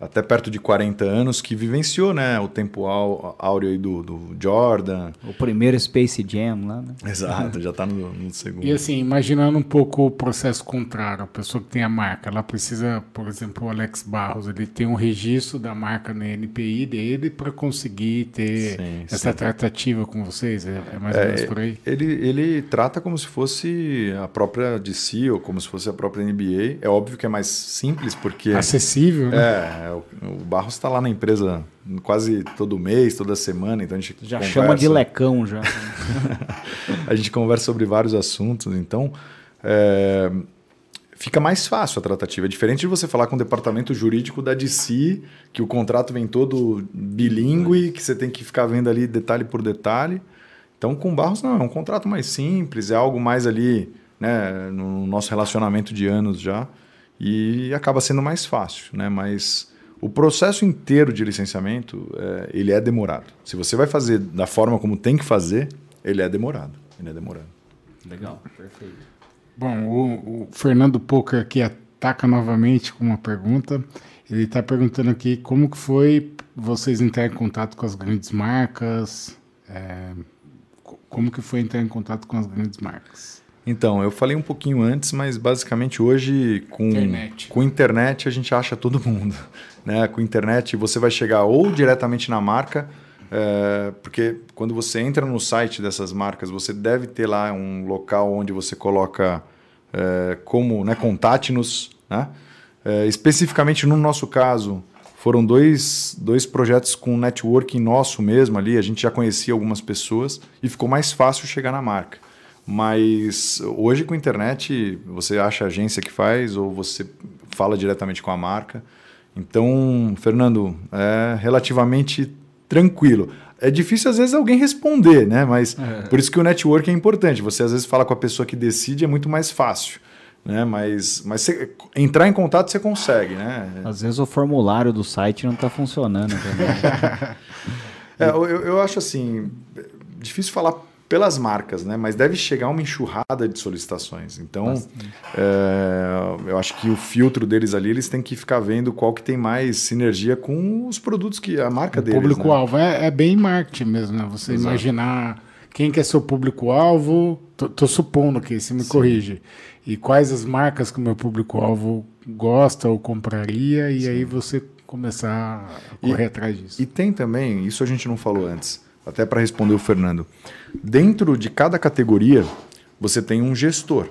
[SPEAKER 3] até perto de 40 anos que vivenciou né, o tempo áureo do, do Jordan.
[SPEAKER 1] O primeiro Space Jam lá, né?
[SPEAKER 3] Exato, já está no, no, segundo.
[SPEAKER 2] E assim, imaginando um pouco o processo contrário, a pessoa que tem a marca, ela precisa, por exemplo, o Alex Barros, ele tem um registro da marca na NPI dele para conseguir ter sim, essa sim. tratativa com vocês? É, é mais ou menos é, por aí?
[SPEAKER 3] Ele, ele trata como se fosse a própria DC ou como se fosse a própria NBA. É óbvio que é mais simples porque...
[SPEAKER 2] Acessível, né?
[SPEAKER 3] É, é, o, o Barros está lá na empresa quase todo mês, toda semana, então a gente
[SPEAKER 1] já conversa. chama de lecão já. (laughs)
[SPEAKER 3] a gente conversa sobre vários assuntos, então é, fica mais fácil a tratativa. É diferente de você falar com o departamento jurídico da DC, que o contrato vem todo bilíngue, que você tem que ficar vendo ali detalhe por detalhe. Então com o Barros não, é um contrato mais simples, é algo mais ali, né, no nosso relacionamento de anos já e acaba sendo mais fácil, né? Mas o processo inteiro de licenciamento, é, ele é demorado. Se você vai fazer da forma como tem que fazer, ele é demorado. Ele é demorado.
[SPEAKER 1] Legal, perfeito.
[SPEAKER 2] Bom, o, o Fernando Poker aqui ataca novamente com uma pergunta. Ele está perguntando aqui como que foi vocês entrarem em contato com as grandes marcas, é, como que foi entrar em contato com as grandes marcas?
[SPEAKER 3] Então, eu falei um pouquinho antes, mas basicamente hoje com
[SPEAKER 2] Internet.
[SPEAKER 3] com internet a gente acha todo mundo. (laughs) Né? Com internet você vai chegar ou diretamente na marca, é, porque quando você entra no site dessas marcas, você deve ter lá um local onde você coloca é, como, né, contate-nos. Né? É, especificamente no nosso caso, foram dois, dois projetos com networking nosso mesmo ali, a gente já conhecia algumas pessoas e ficou mais fácil chegar na marca. Mas hoje com a internet você acha a agência que faz ou você fala diretamente com a marca. Então, Fernando, é relativamente tranquilo. É difícil às vezes alguém responder, né? Mas
[SPEAKER 2] É.
[SPEAKER 3] por isso que o network é importante. Você às vezes fala com a pessoa que decide é muito mais fácil, né? Mas, mas você- entrar em contato você consegue, né?
[SPEAKER 1] Às vezes o formulário do site não está funcionando também. (laughs)
[SPEAKER 3] É, eu, eu acho assim, difícil falar pelas marcas, né? Mas deve chegar uma enxurrada de solicitações. Então, é, eu acho que o filtro deles ali, eles têm que ficar vendo qual que tem mais sinergia com os produtos que a marca
[SPEAKER 2] O
[SPEAKER 3] deles. né?
[SPEAKER 2] público-alvo é, é bem marketing mesmo, né? Você
[SPEAKER 3] Exato.
[SPEAKER 2] imaginar quem que é seu público-alvo, tô, tô supondo que você me corrige, e quais as marcas que o meu público-alvo gosta ou compraria, e aí você começar a
[SPEAKER 3] E-
[SPEAKER 2] correr atrás disso.
[SPEAKER 3] E tem também, isso a gente não falou antes, até para responder o Fernando. Dentro de cada categoria, você tem um gestor.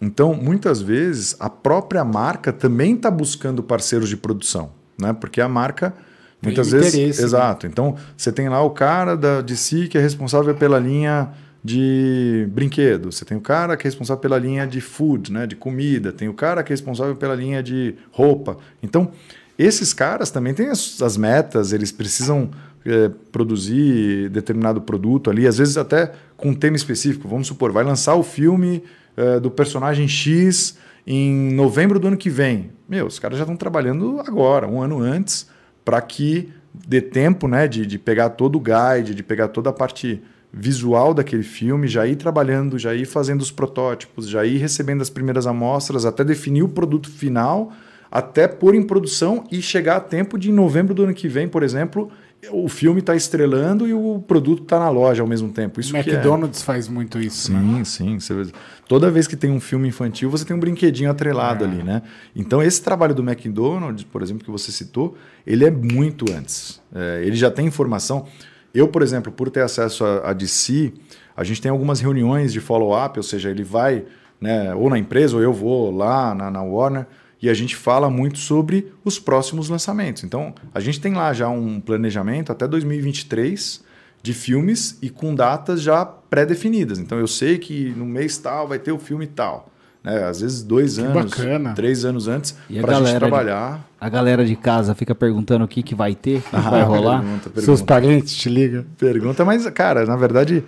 [SPEAKER 3] Então, muitas vezes, a própria marca também está buscando parceiros de produção, né? Porque a marca,
[SPEAKER 2] Tem
[SPEAKER 3] muitas vezes.
[SPEAKER 2] interesse, né?
[SPEAKER 3] Exato. Então, você tem lá o cara da, de si que é responsável pela linha de brinquedo, você tem o cara que é responsável pela linha de food, né, de comida, tem o cara que é responsável pela linha de roupa. Então, esses caras também têm as, as metas, eles precisam eh, produzir determinado produto ali, às vezes até com um tema específico. Vamos supor, vai lançar o filme eh, do personagem X em novembro do ano que vem. Meu, os caras já estão trabalhando agora, um ano antes, para que dê tempo né, de, de pegar todo o guide, de pegar toda a parte visual daquele filme, já ir trabalhando, já ir fazendo os protótipos, já ir recebendo as primeiras amostras, até definir o produto final, até pôr em produção e chegar a tempo de em novembro do ano que vem, por exemplo, o filme está estrelando e o produto está na loja ao mesmo tempo. Isso é-
[SPEAKER 2] McDonald's faz muito isso, né?
[SPEAKER 3] Sim, sim. Você- Toda vez que tem um filme infantil, você tem um brinquedinho atrelado
[SPEAKER 2] É.
[SPEAKER 3] ali, né? Então, esse trabalho do McDonald's, por exemplo, que você citou, ele é muito antes. É, ele já tem informação. Eu, por exemplo, por ter acesso a, a DC, a gente tem algumas reuniões de follow-up, ou seja, ele vai né, ou na empresa, ou eu vou lá na, na Warner, e a gente fala muito sobre os próximos lançamentos. Então, a gente tem lá já um planejamento até 2023 de filmes e com datas já pré-definidas. Então, eu sei que no mês tal vai ter o filme tal. Né? Às vezes, dois anos,
[SPEAKER 2] bacana.
[SPEAKER 3] três anos antes,
[SPEAKER 1] E a
[SPEAKER 3] para a gente
[SPEAKER 1] galera de-
[SPEAKER 3] trabalhar.
[SPEAKER 1] A galera de casa fica perguntando o que, que vai ter, o que
[SPEAKER 3] Ah,
[SPEAKER 1] vai rolar.
[SPEAKER 3] Pergunta, pergunta.
[SPEAKER 2] Seus parentes te ligam.
[SPEAKER 3] Pergunta, mas, cara, na verdade,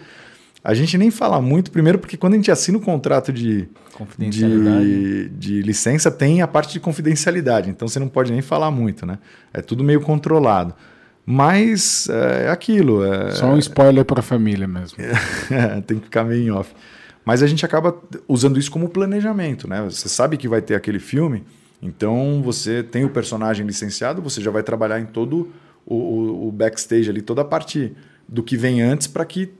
[SPEAKER 3] a gente nem fala muito, primeiro porque quando a gente assina o contrato de, de, de licença, tem a parte de confidencialidade, então você não pode nem falar muito, né? É tudo meio controlado. Mas é, é aquilo. É,
[SPEAKER 2] Só um spoiler pra família mesmo. (laughs)
[SPEAKER 3] tem que ficar meio em off. Mas a gente acaba usando isso como planejamento, né? Você sabe que vai ter aquele filme, então você tem o personagem licenciado, você já vai trabalhar em todo o, o- o backstage ali, toda a parte do que vem antes para que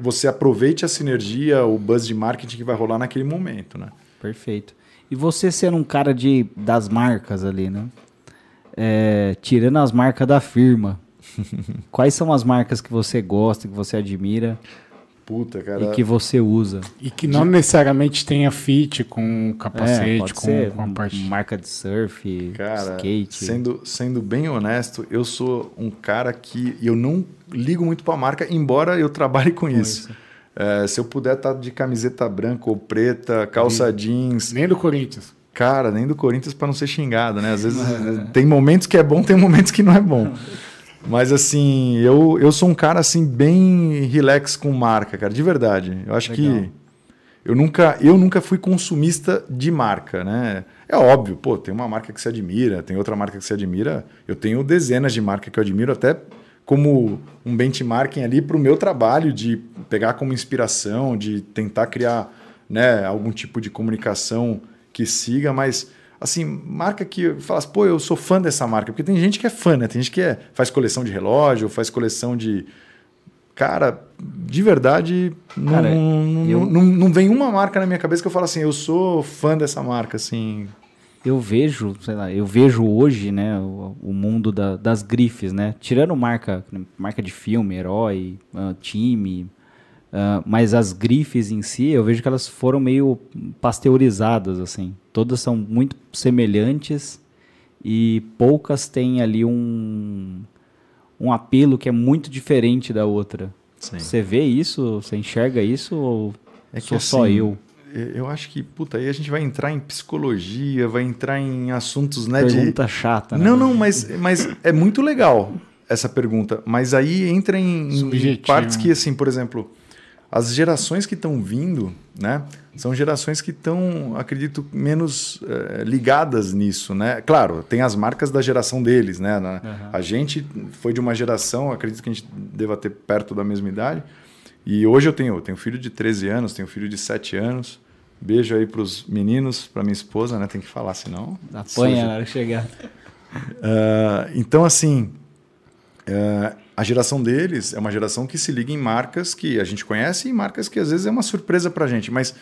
[SPEAKER 3] você aproveite a sinergia, o buzz de marketing que vai rolar naquele momento, né?
[SPEAKER 1] Perfeito. E você sendo um cara de, das marcas ali, né? É, tirando as marcas da firma, (laughs) quais são as marcas que você gosta, que você admira
[SPEAKER 3] Puta, cara.
[SPEAKER 1] e que você usa?
[SPEAKER 2] E que não necessariamente tenha fit com capacete,
[SPEAKER 1] É,
[SPEAKER 2] com,
[SPEAKER 1] ser
[SPEAKER 2] com a parte.
[SPEAKER 1] marca de surf,
[SPEAKER 3] Cara,
[SPEAKER 1] skate.
[SPEAKER 3] sendo, sendo bem honesto, eu sou um cara que eu não ligo muito para a marca, embora eu trabalhe com, isso. É, se eu puder estar de camiseta branca ou preta, calça jeans,
[SPEAKER 2] Nem do Corinthians.
[SPEAKER 3] cara, nem do Corinthians para não ser xingado, né? Às vezes (laughs) tem momentos que é bom, tem momentos que não é bom. (laughs) Mas assim, eu, eu sou um cara assim bem relax com marca, cara, de verdade. Eu acho
[SPEAKER 1] Legal.
[SPEAKER 3] que eu nunca, eu nunca fui consumista de marca, né? É óbvio, pô, tem uma marca que se admira, tem outra marca que se admira. Eu tenho dezenas de marcas que eu admiro, até como um benchmarking ali para o meu trabalho, de pegar como inspiração, de tentar criar né, algum tipo de comunicação que siga, mas assim, marca que fala assim, pô, eu sou fã dessa marca, porque tem gente que é fã, né? Tem gente que é, faz coleção de relógio, faz coleção de cara, de verdade, não,
[SPEAKER 1] Cara,
[SPEAKER 3] não,
[SPEAKER 1] eu-
[SPEAKER 3] não, não vem uma marca na minha cabeça que eu falo assim, eu sou fã dessa marca, assim.
[SPEAKER 1] Eu vejo, sei lá, eu vejo hoje, né, o, o mundo da- das grifes, né? Tirando marca, marca de filme, herói, ah, time, ah, mas as grifes em si, eu vejo que elas foram meio pasteurizadas, assim. Todas são muito semelhantes e poucas têm ali um um apelo que é muito diferente da outra.
[SPEAKER 3] Sim.
[SPEAKER 1] Você vê isso? Você enxerga isso ou
[SPEAKER 3] É que
[SPEAKER 1] sou só
[SPEAKER 3] assim,
[SPEAKER 1] eu?
[SPEAKER 3] Eu acho que, puta, aí a gente vai entrar em psicologia, vai entrar em assuntos, né, de...
[SPEAKER 1] Pergunta chata, né?
[SPEAKER 3] Não, não, mas, mas é muito legal essa pergunta. Mas aí entra em, em partes que, assim, por exemplo, as gerações que estão vindo, né? São gerações que estão, acredito, menos eh, ligadas nisso, né? Claro, tem as marcas da geração deles, né? Na- A gente foi de uma geração, acredito que a gente deva ter perto da mesma idade. E hoje eu tenho, eu tenho filho de 13 anos, tenho filho de 7 anos. Beijo aí pros meninos, pra minha esposa, né? Tem que falar, senão.
[SPEAKER 1] Apanha na hora que chegar.
[SPEAKER 3] Ah, então, assim, ah, a geração deles é uma geração que se liga em marcas que a gente conhece e marcas que às vezes é uma surpresa pra gente. Mas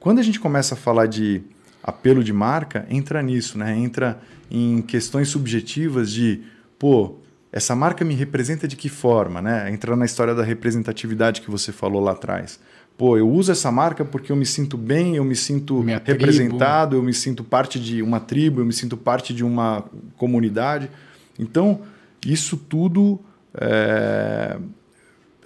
[SPEAKER 3] quando a gente começa a falar de apelo de marca, entra nisso, né? Entra em questões subjetivas de, pô, essa marca me representa de que forma, né? Entra na história da representatividade que você falou lá atrás. Pô, eu uso essa marca porque eu me sinto bem, eu me sinto
[SPEAKER 2] Minha tribo.
[SPEAKER 3] representado, eu me sinto parte de uma tribo, eu me sinto parte de uma comunidade. Então, isso tudo é,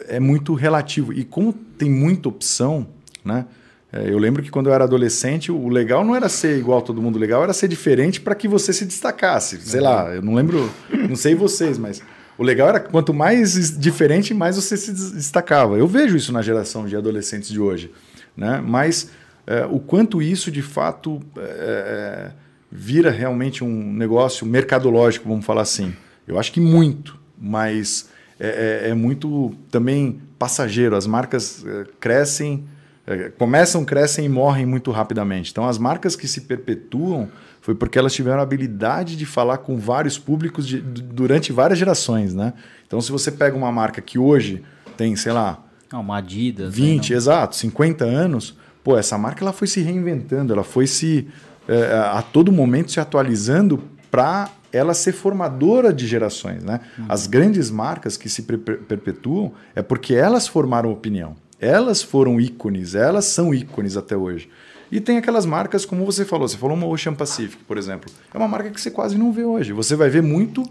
[SPEAKER 3] é muito relativo. E como tem muita opção, né? É, Eu lembro que quando eu era adolescente, o legal não era ser igual a todo mundo, o legal era ser diferente para que você se destacasse. Sei lá, eu não lembro, não sei vocês, mas o legal era que quanto mais diferente, mais você se des- destacava. Eu vejo isso na geração de adolescentes de hoje, né? Mas é, o quanto isso de fato é, é, vira realmente um negócio mercadológico, vamos falar assim. Eu acho que muito, mas é, é- é muito também passageiro. As marcas é, crescem, é, começam, crescem e morrem muito rapidamente. Então, as marcas que se perpetuam foi porque elas tiveram a habilidade de falar com vários públicos de- du- durante várias gerações, né? Então, se você pega uma marca que hoje tem, sei lá,
[SPEAKER 1] Ah, uma Adidas.
[SPEAKER 3] 20,
[SPEAKER 1] né,
[SPEAKER 3] exato, 50 anos, pô, essa marca ela foi se reinventando, ela foi se é, a todo momento se atualizando para ela ser formadora de gerações, né? As grandes marcas que se per- per- perpetuam é porque elas formaram opinião. Elas foram ícones, elas são ícones até hoje. E tem aquelas marcas, como você falou, você falou uma Ocean Pacific, por exemplo. É uma marca que você quase não vê hoje. Você vai ver muito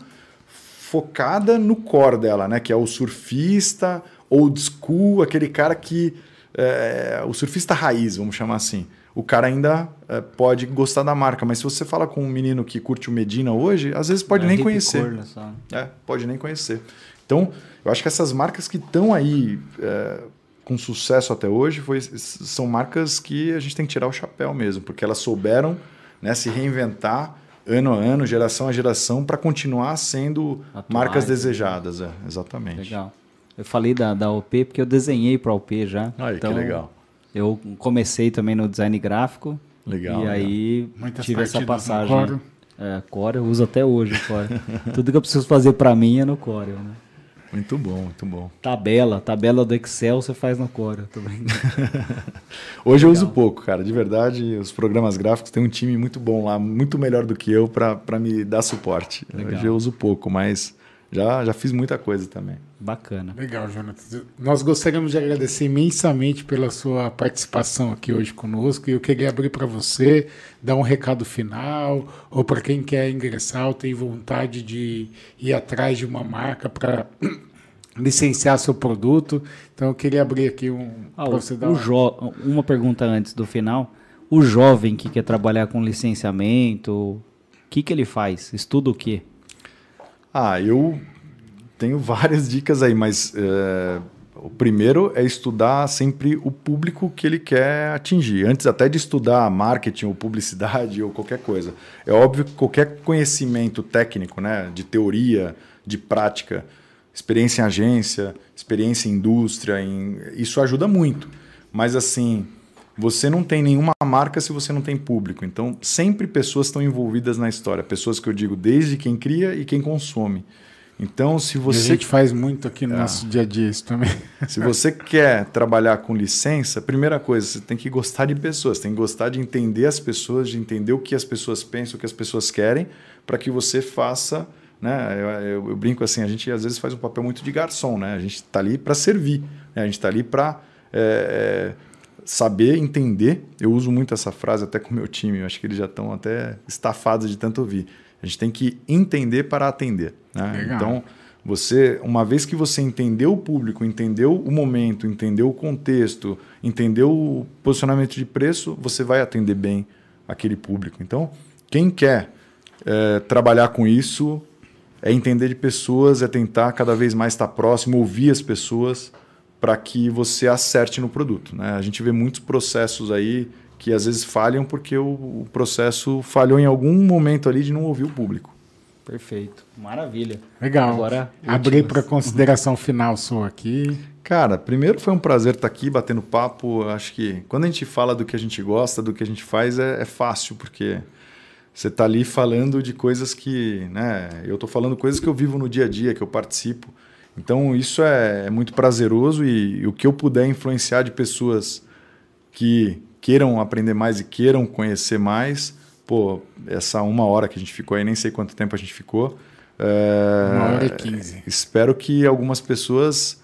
[SPEAKER 3] focada no core dela, né? Que é o surfista old school, aquele cara que é, o surfista raiz, vamos chamar assim. O cara ainda é, pode gostar da marca, mas se você fala com um menino que curte o Medina hoje, às vezes pode
[SPEAKER 1] É
[SPEAKER 3] nem conhecer.
[SPEAKER 1] só.
[SPEAKER 3] É, pode nem conhecer. Então, eu acho que essas marcas que estão aí é, com sucesso até hoje foi, são marcas que a gente tem que tirar o chapéu mesmo, porque elas souberam né, se reinventar ano a ano, geração a geração, para continuar sendo
[SPEAKER 1] Atuais,
[SPEAKER 3] marcas
[SPEAKER 1] né?
[SPEAKER 3] desejadas. É, exatamente.
[SPEAKER 1] Legal. Eu falei da, da OP porque eu desenhei para a OP já.
[SPEAKER 3] Aí,
[SPEAKER 1] então,
[SPEAKER 3] que legal.
[SPEAKER 1] Eu comecei também no design gráfico.
[SPEAKER 3] Legal,
[SPEAKER 1] E
[SPEAKER 3] legal.
[SPEAKER 1] aí
[SPEAKER 2] Muitas
[SPEAKER 1] tive essa
[SPEAKER 2] no
[SPEAKER 1] passagem.
[SPEAKER 2] Core.
[SPEAKER 1] É, Core, eu uso até hoje o Core. (laughs) Tudo que eu preciso fazer para mim é no Core. Né?
[SPEAKER 3] Muito bom, muito bom.
[SPEAKER 1] Tabela, tabela do Excel você faz no Core. Brincando. (laughs)
[SPEAKER 3] Hoje eu uso pouco, cara. De verdade, os programas gráficos têm um time muito bom lá, muito melhor do que eu para me dar suporte.
[SPEAKER 1] Legal.
[SPEAKER 3] Hoje eu uso pouco, mas já, já fiz muita coisa também.
[SPEAKER 1] Bacana.
[SPEAKER 2] Legal, Jonathan. Nós gostaríamos de agradecer imensamente pela sua participação aqui hoje conosco e eu queria abrir para você, dar um recado final, ou para quem quer ingressar ou tem vontade de ir atrás de uma marca para (clears throat) licenciar seu produto. Então eu queria abrir aqui um.
[SPEAKER 1] Ah,
[SPEAKER 2] você dar
[SPEAKER 1] o
[SPEAKER 2] uma-
[SPEAKER 1] jo- Uma pergunta antes do final. O jovem que quer trabalhar com licenciamento, o que, que ele faz? Estuda o quê?
[SPEAKER 3] Ah, eu tenho várias dicas aí, mas é, o primeiro é estudar sempre o público que ele quer atingir, antes até de estudar marketing ou publicidade (laughs) ou qualquer coisa. É óbvio que qualquer conhecimento técnico, né, de teoria, de prática, experiência em agência, experiência em indústria, em- isso ajuda muito. Mas assim, você não tem nenhuma marca se você não tem público. Então, sempre pessoas estão envolvidas na história. Pessoas que eu digo desde quem cria e quem consome. Então, se
[SPEAKER 2] E a
[SPEAKER 3] você
[SPEAKER 2] gente faz muito aqui
[SPEAKER 3] É.
[SPEAKER 2] no nosso dia a dia isso também. (laughs)
[SPEAKER 3] Se você quer trabalhar com licença, primeira coisa, você tem que gostar de pessoas, tem que gostar de entender as pessoas, de entender o que as pessoas pensam, o que as pessoas querem, para que você faça. Né? Eu, eu- eu brinco assim, a gente às vezes faz um papel muito de garçom, né? A gente está ali para servir, né? a gente está ali para saber entender. Eu uso muito essa frase até com o meu time, eu acho que eles já estão até estafados de tanto ouvir. A gente tem que entender para atender. Né? Então, você, uma vez que você entendeu o público, entendeu o momento, entendeu o contexto, entendeu o posicionamento de preço, você vai atender bem aquele público. Então, quem quer eh, trabalhar com isso é entender de pessoas, é tentar cada vez mais estar próximo, ouvir as pessoas para que você acerte no produto. Né? A gente vê muitos processos aí que às vezes falham porque o, o processo falhou em algum momento ali de não ouvir o público.
[SPEAKER 1] Perfeito. Maravilha.
[SPEAKER 2] Legal.
[SPEAKER 1] Agora,
[SPEAKER 2] Abri para consideração final sua aqui.
[SPEAKER 3] Cara, primeiro foi um prazer estar aqui batendo papo. Acho que quando a gente fala do que a gente gosta, do que a gente faz, é, é fácil, porque você está ali falando de coisas que. Né, eu estou falando coisas que eu vivo no dia a dia, que eu participo. Então isso é, é muito prazeroso e, e o que eu puder influenciar de pessoas que queiram aprender mais e queiram conhecer mais, pô, essa uma hora que a gente ficou aí, nem sei quanto tempo a gente ficou. é,
[SPEAKER 2] Uma hora e quinze.
[SPEAKER 3] Espero que algumas pessoas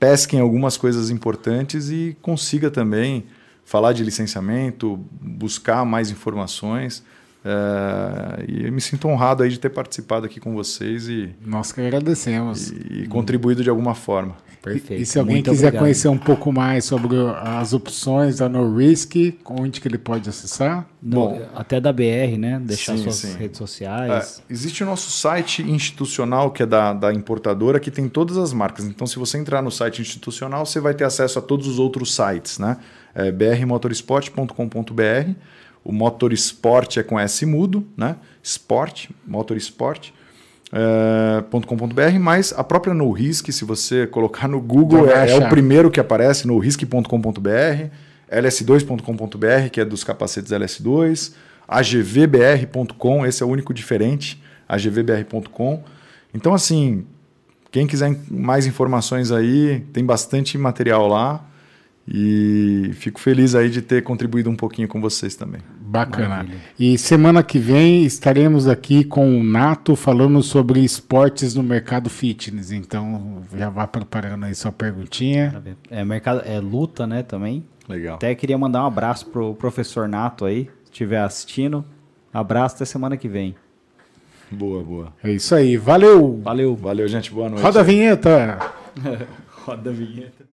[SPEAKER 3] pesquem algumas coisas importantes e consiga também falar de licenciamento, buscar mais informações. É, e eu me sinto honrado aí de ter participado aqui com vocês e,
[SPEAKER 2] Nós que agradecemos.
[SPEAKER 3] e contribuído de alguma forma.
[SPEAKER 1] Perfeito.
[SPEAKER 2] E se alguém
[SPEAKER 1] Muito
[SPEAKER 2] quiser
[SPEAKER 1] obrigado.
[SPEAKER 2] conhecer um pouco mais sobre as opções da No Risk, onde que ele pode acessar?
[SPEAKER 1] No-
[SPEAKER 3] Bom.
[SPEAKER 1] até da BR, né? Deixar
[SPEAKER 3] Sim,
[SPEAKER 1] suas
[SPEAKER 3] sim.
[SPEAKER 1] redes
[SPEAKER 3] É,
[SPEAKER 1] sociais.
[SPEAKER 3] existe o nosso site institucional, que é da, da importadora, que tem todas as marcas. Então, se você entrar no site institucional, você vai ter acesso a todos os outros sites, né? É brmotorsport.com.br. O motorsport é com S mudo, né? Sport, motorsport. é, .com.br, mas a própria No Risk, se você colocar no Google, é, é o primeiro que aparece, norisk.com.br, ls2.com.br, que é dos capacetes LS2, agvbr.com, esse é o único diferente, agvbr.com. Então, assim, quem quiser mais informações aí, tem bastante material lá. E fico feliz aí de ter contribuído um pouquinho com vocês também.
[SPEAKER 2] Bacana.
[SPEAKER 1] Maravilha.
[SPEAKER 2] E semana que vem estaremos aqui com o Nato falando sobre esportes no mercado fitness. Então já vá preparando aí sua perguntinha.
[SPEAKER 1] É, mercado, é luta, né, também.
[SPEAKER 3] Legal.
[SPEAKER 1] Até queria mandar um abraço pro professor Nato aí, se estiver assistindo. Abraço até semana que vem.
[SPEAKER 3] Boa, boa.
[SPEAKER 2] É isso aí. Valeu!
[SPEAKER 1] Valeu.
[SPEAKER 3] Valeu, gente. Boa noite.
[SPEAKER 2] Roda a vinheta! (laughs)
[SPEAKER 1] Roda a vinheta.